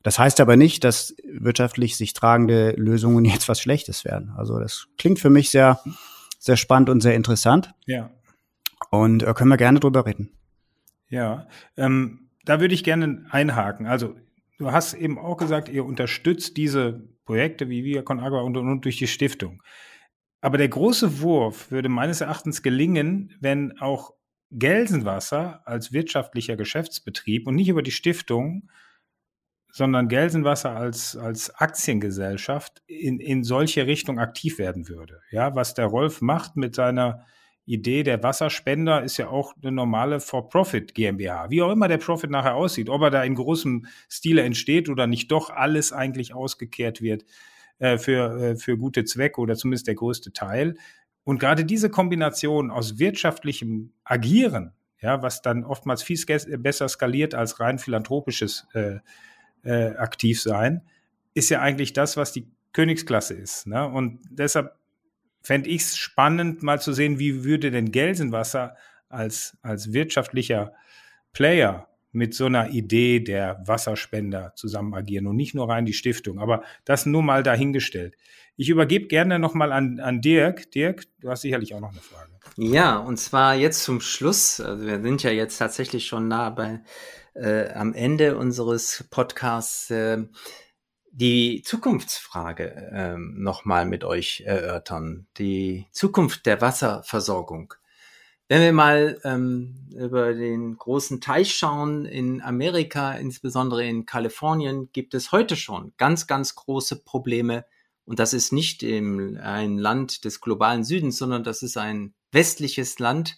Das heißt aber nicht, dass wirtschaftlich sich tragende Lösungen jetzt was Schlechtes werden. Also das klingt für mich sehr sehr spannend und sehr interessant. Ja. Und äh, können wir gerne drüber reden. Ja, ähm, da würde ich gerne einhaken. Also du hast eben auch gesagt, ihr unterstützt diese Projekte wie Via Con Agua und, und durch die Stiftung. Aber der große Wurf würde meines Erachtens gelingen, wenn auch Gelsenwasser als wirtschaftlicher Geschäftsbetrieb und nicht über die Stiftung sondern Gelsenwasser als, als Aktiengesellschaft in, in solche Richtung aktiv werden würde. Ja, was der Rolf macht mit seiner Idee der Wasserspender ist ja auch eine normale For-Profit GmbH. Wie auch immer der Profit nachher aussieht, ob er da in großem Stile entsteht oder nicht doch alles eigentlich ausgekehrt wird äh, für, äh, für gute Zwecke oder zumindest der größte Teil. Und gerade diese Kombination aus wirtschaftlichem Agieren, ja, was dann oftmals viel besser skaliert als rein philanthropisches äh, äh, Aktivsein, ist ja eigentlich das, was die Königsklasse ist. Ne? Und deshalb fände ich es spannend, mal zu sehen, wie würde denn Gelsenwasser als, als wirtschaftlicher Player mit so einer Idee der Wasserspender zusammen agieren und nicht nur rein die Stiftung. Aber das nur mal dahingestellt. Ich übergebe gerne nochmal an, an Dirk. Dirk, du hast sicherlich auch noch eine Frage. Ja, und zwar jetzt zum Schluss. Also wir sind ja jetzt tatsächlich schon nah bei äh, am Ende unseres Podcasts. Äh, die Zukunftsfrage ähm, nochmal mit euch erörtern. Die Zukunft der Wasserversorgung. Wenn wir mal ähm, über den großen Teich schauen, in Amerika, insbesondere in Kalifornien, gibt es heute schon ganz, ganz große Probleme. Und das ist nicht im, ein Land des globalen Südens, sondern das ist ein westliches Land.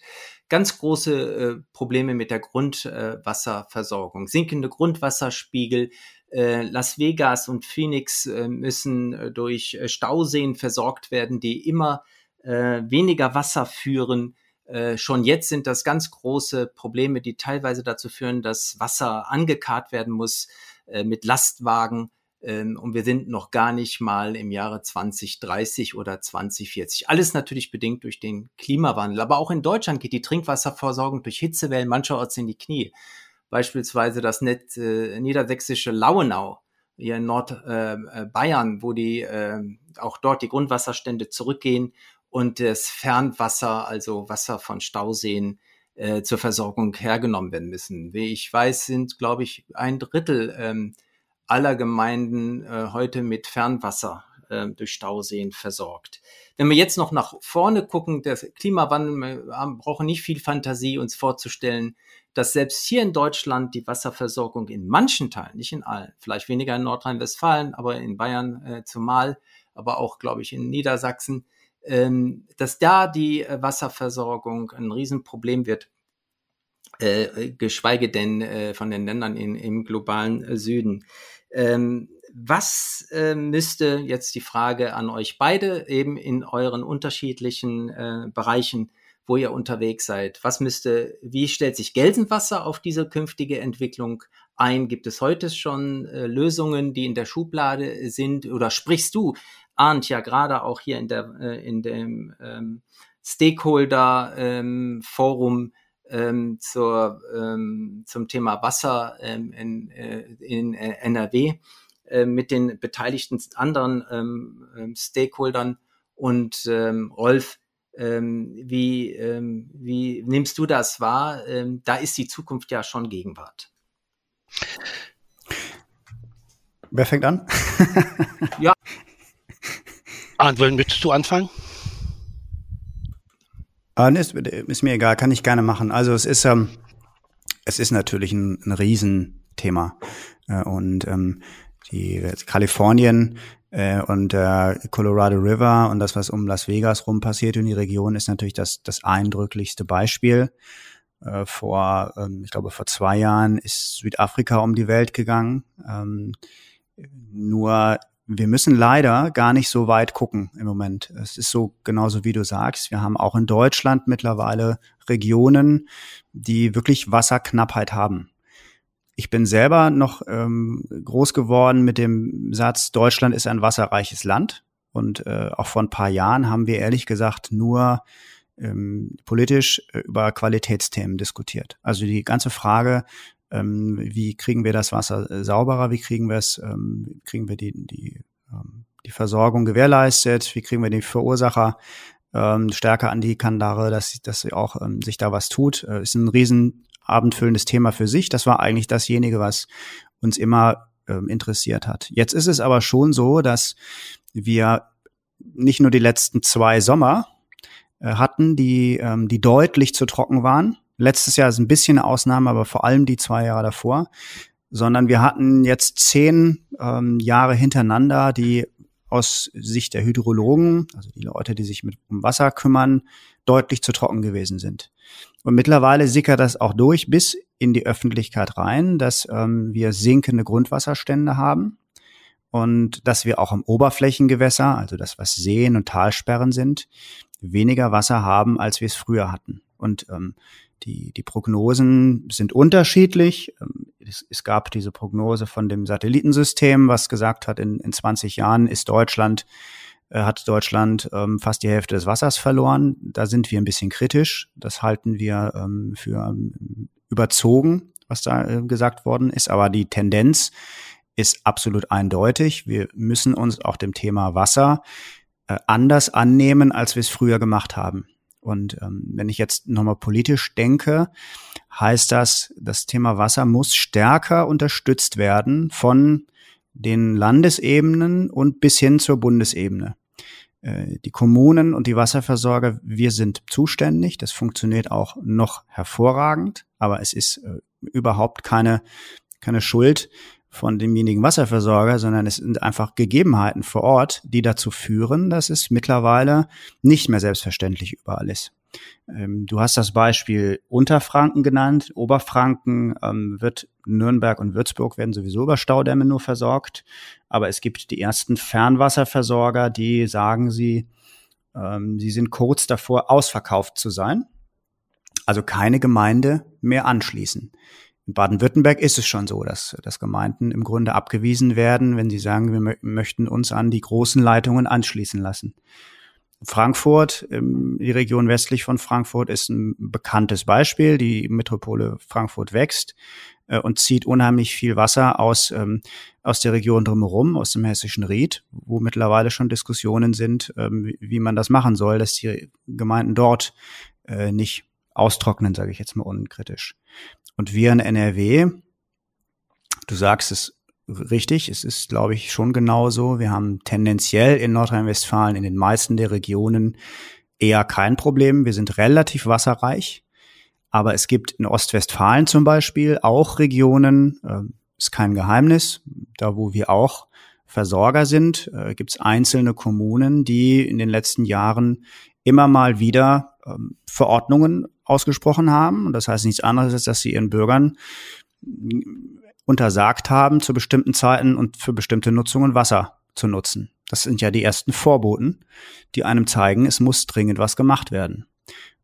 Ganz große äh, Probleme mit der Grundwasserversorgung. Äh, Sinkende Grundwasserspiegel, äh, Las Vegas und Phoenix äh, müssen äh, durch Stauseen versorgt werden, die immer weniger Wasser führen. Schon jetzt sind das ganz große Probleme, die teilweise dazu führen, dass Wasser angekarrt werden muss mit Lastwagen. Ähm, und wir sind noch gar nicht mal im Jahre 2030 oder 2040. Alles natürlich bedingt durch den Klimawandel. Aber auch in Deutschland geht die Trinkwasserversorgung durch Hitzewellen mancherorts in die Knie beispielsweise das Net, äh, niedersächsische Lauenau hier in Nordbayern, äh, wo die äh, auch dort die Grundwasserstände zurückgehen und das Fernwasser, also Wasser von Stauseen, äh, zur Versorgung hergenommen werden müssen. Wie ich weiß, sind, glaube ich, ein Drittel ähm, aller Gemeinden äh, heute mit Fernwasser äh, durch Stauseen versorgt. Wenn wir jetzt noch nach vorne gucken, der Klimawandel, wir brauchen nicht viel Fantasie, uns vorzustellen, dass selbst hier in Deutschland die Wasserversorgung in manchen Teilen, nicht in allen, vielleicht weniger in Nordrhein-Westfalen, aber in Bayern äh, zumal, aber auch, glaube ich, in Niedersachsen, ähm, dass da die äh, Wasserversorgung ein Riesenproblem wird, äh, geschweige denn äh, von den Ländern in, im globalen äh, Süden. Ähm, was äh, müsste jetzt die Frage an euch beide eben in euren unterschiedlichen äh, Bereichen wo ihr unterwegs seid. Was müsste, wie stellt sich Gelsenwasser auf diese künftige Entwicklung ein? Gibt es heute schon äh, Lösungen, die in der Schublade sind? Oder sprichst du, Arndt, ja gerade auch hier in der, äh, in dem ähm, Stakeholder ähm, Forum ähm, zur, ähm, zum Thema Wasser ähm, in, äh, in äh, NRW äh, mit den beteiligten anderen ähm, ähm, Stakeholdern und ähm, Rolf, ähm, wie, ähm, wie nimmst du das wahr? Ähm, da ist die Zukunft ja schon Gegenwart. Wer fängt an? ja. Arndt, willst du anfangen? Ah, nee, ist, ist, mir egal, kann ich gerne machen. Also es ist, ähm, es ist natürlich ein, ein Riesenthema. Äh, und ähm, die Kalifornien äh, und der Colorado River und das, was um Las Vegas rum passiert in die Region, ist natürlich das, das eindrücklichste Beispiel. Äh, vor, ähm, ich glaube, vor zwei Jahren ist Südafrika um die Welt gegangen. Ähm, nur wir müssen leider gar nicht so weit gucken im Moment. Es ist so genauso wie du sagst. Wir haben auch in Deutschland mittlerweile Regionen, die wirklich Wasserknappheit haben. Ich bin selber noch ähm, groß geworden mit dem Satz, Deutschland ist ein wasserreiches Land. Und äh, auch vor ein paar Jahren haben wir ehrlich gesagt nur ähm, politisch äh, über Qualitätsthemen diskutiert. Also die ganze Frage, ähm, wie kriegen wir das Wasser äh, sauberer, wie kriegen wir es, ähm, kriegen wir die, die, ähm, die Versorgung gewährleistet, wie kriegen wir die Verursacher ähm, stärker an die Kandare, dass, dass auch ähm, sich da was tut, äh, ist ein riesen abendfüllendes Thema für sich. Das war eigentlich dasjenige, was uns immer ähm, interessiert hat. Jetzt ist es aber schon so, dass wir nicht nur die letzten zwei Sommer äh, hatten, die, ähm, die deutlich zu trocken waren. Letztes Jahr ist ein bisschen eine Ausnahme, aber vor allem die zwei Jahre davor. Sondern wir hatten jetzt zehn ähm, Jahre hintereinander, die aus Sicht der Hydrologen, also die Leute, die sich mit um Wasser kümmern, deutlich zu trocken gewesen sind. Und mittlerweile sickert das auch durch bis in die Öffentlichkeit rein, dass ähm, wir sinkende Grundwasserstände haben und dass wir auch im Oberflächengewässer, also das, was Seen und Talsperren sind, weniger Wasser haben, als wir es früher hatten. Und ähm, die, die Prognosen sind unterschiedlich. Ähm, es, es, gab diese Prognose von dem Satellitensystem, was gesagt hat, in, in 20 Jahren ist Deutschland, äh, hat Deutschland ähm, fast die Hälfte des Wassers verloren. Da sind wir ein bisschen kritisch. Das halten wir ähm, für ähm, überzogen, was da äh, gesagt worden ist. Aber die Tendenz ist absolut eindeutig. Wir müssen uns auch dem Thema Wasser äh, anders annehmen, als wir es früher gemacht haben. Und ähm, wenn ich jetzt nochmal politisch denke, heißt das, das Thema Wasser muss stärker unterstützt werden von den Landesebenen und bis hin zur Bundesebene. Äh, die Kommunen und die Wasserversorger, wir sind zuständig. Das funktioniert auch noch hervorragend, aber es ist äh, überhaupt keine, keine Schuld von demjenigen Wasserversorger, sondern es sind einfach Gegebenheiten vor Ort, die dazu führen, dass es mittlerweile nicht mehr selbstverständlich überall ist. Ähm, du hast das Beispiel Unterfranken genannt. Oberfranken ähm, wird Nürnberg und Würzburg werden sowieso über Staudämme nur versorgt. Aber es gibt die ersten Fernwasserversorger, die sagen sie, ähm, sie sind kurz davor, ausverkauft zu sein. Also keine Gemeinde mehr anschließen. In Baden-Württemberg ist es schon so, dass, dass Gemeinden im Grunde abgewiesen werden, wenn sie sagen, wir möchten uns an die großen Leitungen anschließen lassen. Frankfurt, die Region westlich von Frankfurt ist ein bekanntes Beispiel. Die Metropole Frankfurt wächst äh, und zieht unheimlich viel Wasser aus, ähm, aus der Region drumherum, aus dem hessischen Ried, wo mittlerweile schon Diskussionen sind, ähm, wie man das machen soll, dass die Gemeinden dort äh, nicht austrocknen, sage ich jetzt mal unkritisch. Und wir in NRW, du sagst es richtig, es ist, glaube ich, schon genauso. Wir haben tendenziell in Nordrhein-Westfalen in den meisten der Regionen eher kein Problem. Wir sind relativ wasserreich. Aber es gibt in Ostwestfalen zum Beispiel auch Regionen, äh, ist kein Geheimnis, da wo wir auch Versorger sind, äh, gibt es einzelne Kommunen, die in den letzten Jahren immer mal wieder ähm, Verordnungen ausgesprochen haben. Und das heißt nichts anderes, als dass sie ihren Bürgern untersagt haben, zu bestimmten Zeiten und für bestimmte Nutzungen Wasser zu nutzen. Das sind ja die ersten Vorboten, die einem zeigen, es muss dringend was gemacht werden.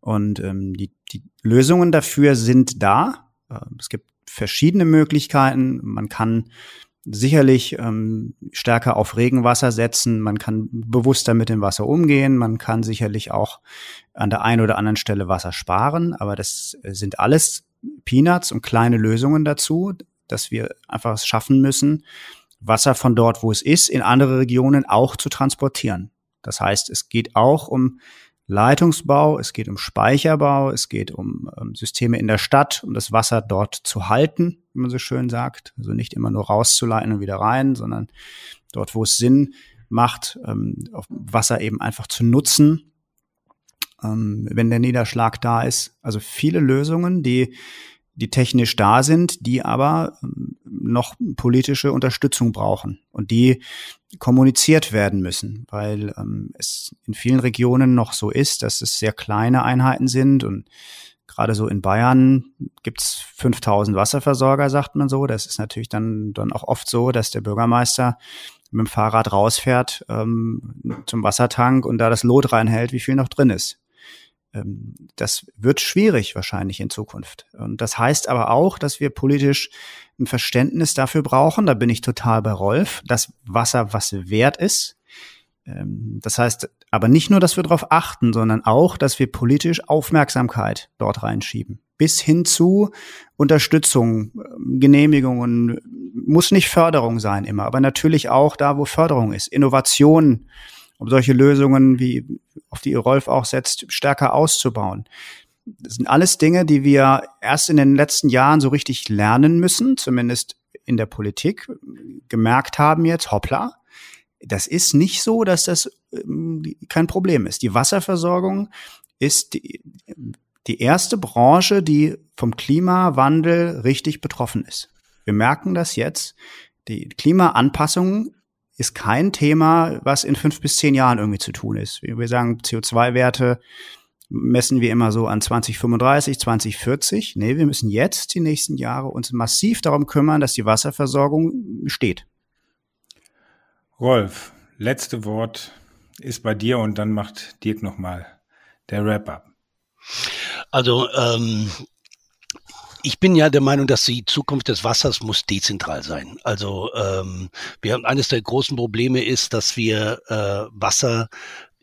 Und ähm, die, die Lösungen dafür sind da. Äh, es gibt verschiedene Möglichkeiten. Man kann sicherlich ähm, stärker auf Regenwasser setzen. Man kann bewusster mit dem Wasser umgehen. Man kann sicherlich auch an der einen oder anderen Stelle Wasser sparen. Aber das sind alles Peanuts und kleine Lösungen dazu, dass wir einfach es schaffen müssen, Wasser von dort, wo es ist, in andere Regionen auch zu transportieren. Das heißt, es geht auch um Leitungsbau, es geht um Speicherbau, es geht um ähm, Systeme in der Stadt, um das Wasser dort zu halten, wie man so schön sagt. Also nicht immer nur rauszuleiten und wieder rein, sondern dort, wo es Sinn macht, ähm, Wasser eben einfach zu nutzen, ähm, wenn der Niederschlag da ist. Also viele Lösungen, die die technisch da sind, die aber ähm, noch politische Unterstützung brauchen und die kommuniziert werden müssen, weil ähm, es in vielen Regionen noch so ist, dass es sehr kleine Einheiten sind und gerade so in Bayern gibt's 5000 Wasserversorger, sagt man so. Das ist natürlich dann, dann auch oft so, dass der Bürgermeister mit dem Fahrrad rausfährt ähm, zum Wassertank und da das Lot reinhält, wie viel noch drin ist. Ähm, das wird schwierig wahrscheinlich in Zukunft. Und das heißt aber auch, dass wir politisch ein Verständnis dafür brauchen. Da bin ich total bei Rolf, dass Wasser was wert ist. Ähm, das heißt aber nicht nur, dass wir darauf achten, sondern auch, dass wir politisch Aufmerksamkeit dort reinschieben. Bis hin zu Unterstützung, ähm, Genehmigungen, muss nicht Förderung sein immer, aber natürlich auch da, wo Förderung ist. Innovation, um solche Lösungen, wie auf die Rolf auch setzt, stärker auszubauen. Das sind alles Dinge, die wir erst in den letzten Jahren so richtig lernen müssen, zumindest in der Politik, gemerkt haben jetzt, hoppla, das ist nicht so, dass das ähm, kein Problem ist. Die Wasserversorgung ist die, die erste Branche, die vom Klimawandel richtig betroffen ist. Wir merken das jetzt. Die Klimaanpassung ist kein Thema, was in fünf bis zehn Jahren irgendwie zu tun ist. Wir sagen, CO2-Werte messen wir immer so an 2035, 2040. Nee, wir müssen jetzt die nächsten Jahre uns massiv darum kümmern, dass die Wasserversorgung steht. Rolf, letzte Wort ist bei dir und dann macht Dirk nochmal der Wrap-up. Also ähm, ich bin ja der Meinung, dass die Zukunft des Wassers muss dezentral sein. Also ähm, wir haben eines der großen Probleme ist, dass wir äh, Wasser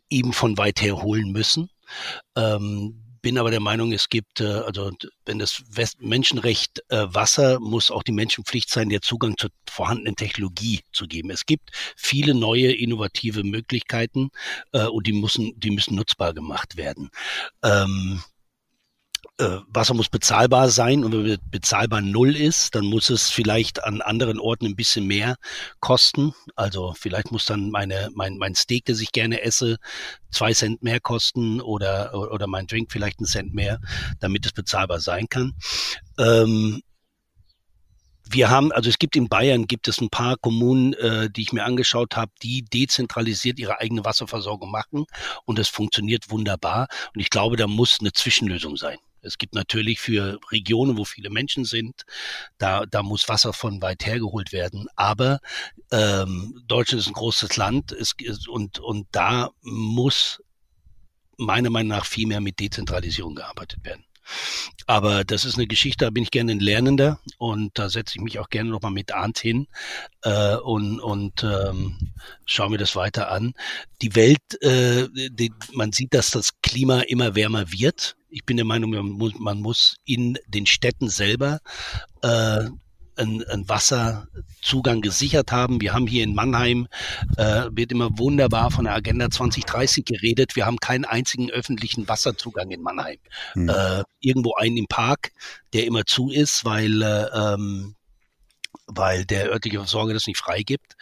eben von weit her holen müssen. Ähm, bin aber der Meinung, es gibt, äh, also wenn das West Menschenrecht äh, Wasser, muss auch die Menschenpflicht sein, der Zugang zur vorhandenen Technologie zu geben. Es gibt viele neue innovative Möglichkeiten äh, und die müssen, die müssen nutzbar gemacht werden. Ähm, äh, Wasser muss bezahlbar sein und wenn bezahlbar null ist, dann muss es vielleicht an anderen Orten ein bisschen mehr kosten. Also vielleicht muss dann meine, mein, mein Steak, das ich gerne esse, zwei Cent mehr kosten oder, oder mein Drink vielleicht einen Cent mehr, damit es bezahlbar sein kann. Ähm, wir haben, also es gibt in Bayern gibt es ein paar Kommunen, äh, die ich mir angeschaut habe, die dezentralisiert ihre eigene Wasserversorgung machen und es funktioniert wunderbar. Und ich glaube, da muss eine Zwischenlösung sein. Es gibt natürlich für Regionen, wo viele Menschen sind, da, da muss Wasser von weit her geholt werden. Aber ähm, Deutschland ist ein großes Land es, und, und da muss meiner Meinung nach viel mehr mit Dezentralisierung gearbeitet werden. Aber das ist eine Geschichte, da bin ich gerne ein Lernender und da setze ich mich auch gerne nochmal mit Arndt hin äh, und, und ähm, schaue mir das weiter an. Die Welt, äh, die, man sieht, dass das Klima immer wärmer wird. Ich bin der Meinung, man muss, man muss in den Städten selber äh, einen, einen Wasserzugang gesichert haben. Wir haben hier in Mannheim, äh, wird immer wunderbar von der Agenda 2030 geredet. Wir haben keinen einzigen öffentlichen Wasserzugang in Mannheim. Hm. Äh, irgendwo einen im Park, der immer zu ist, weil, äh, ähm, weil der örtliche Versorger das nicht freigibt.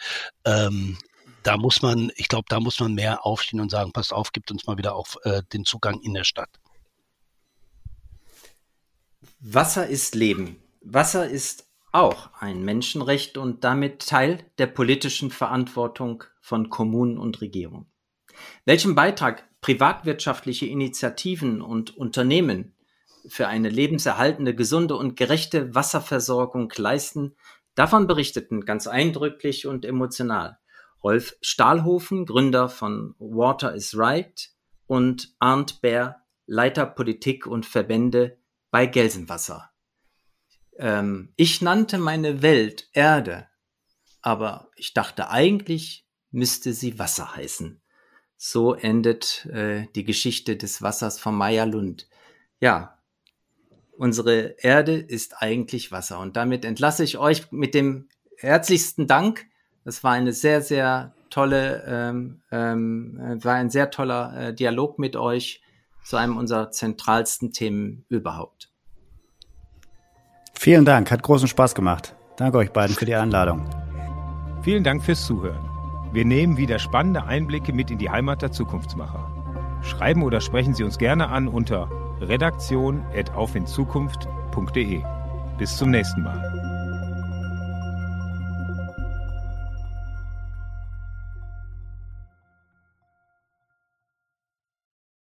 Ähm, da muss man, ich glaube, da muss man mehr aufstehen und sagen, passt auf, gibt uns mal wieder auf äh, den Zugang in der Stadt. Wasser ist Leben. Wasser ist auch ein Menschenrecht und damit Teil der politischen Verantwortung von Kommunen und Regierungen. Welchen Beitrag privatwirtschaftliche Initiativen und Unternehmen für eine lebenserhaltende, gesunde und gerechte Wasserversorgung leisten, davon berichteten ganz eindrücklich und emotional Rolf Stahlhofen, Gründer von Water is Right und Arndt Bär, Leiter Politik und Verbände bei Gelsenwasser. Ähm, ich nannte meine Welt Erde, aber ich dachte eigentlich müsste sie Wasser heißen. So endet äh, die Geschichte des Wassers von Maya Lund. Ja, unsere Erde ist eigentlich Wasser. Und damit entlasse ich euch mit dem herzlichsten Dank. Das war eine sehr, sehr tolle, ähm, ähm, war ein sehr toller äh, Dialog mit euch zu einem unserer zentralsten Themen überhaupt. Vielen Dank, hat großen Spaß gemacht. Danke euch beiden für die Einladung. Vielen Dank fürs Zuhören. Wir nehmen wieder spannende Einblicke mit in die Heimat der Zukunftsmacher. Schreiben oder sprechen Sie uns gerne an unter redaktion.aufinzukunft.de. Bis zum nächsten Mal.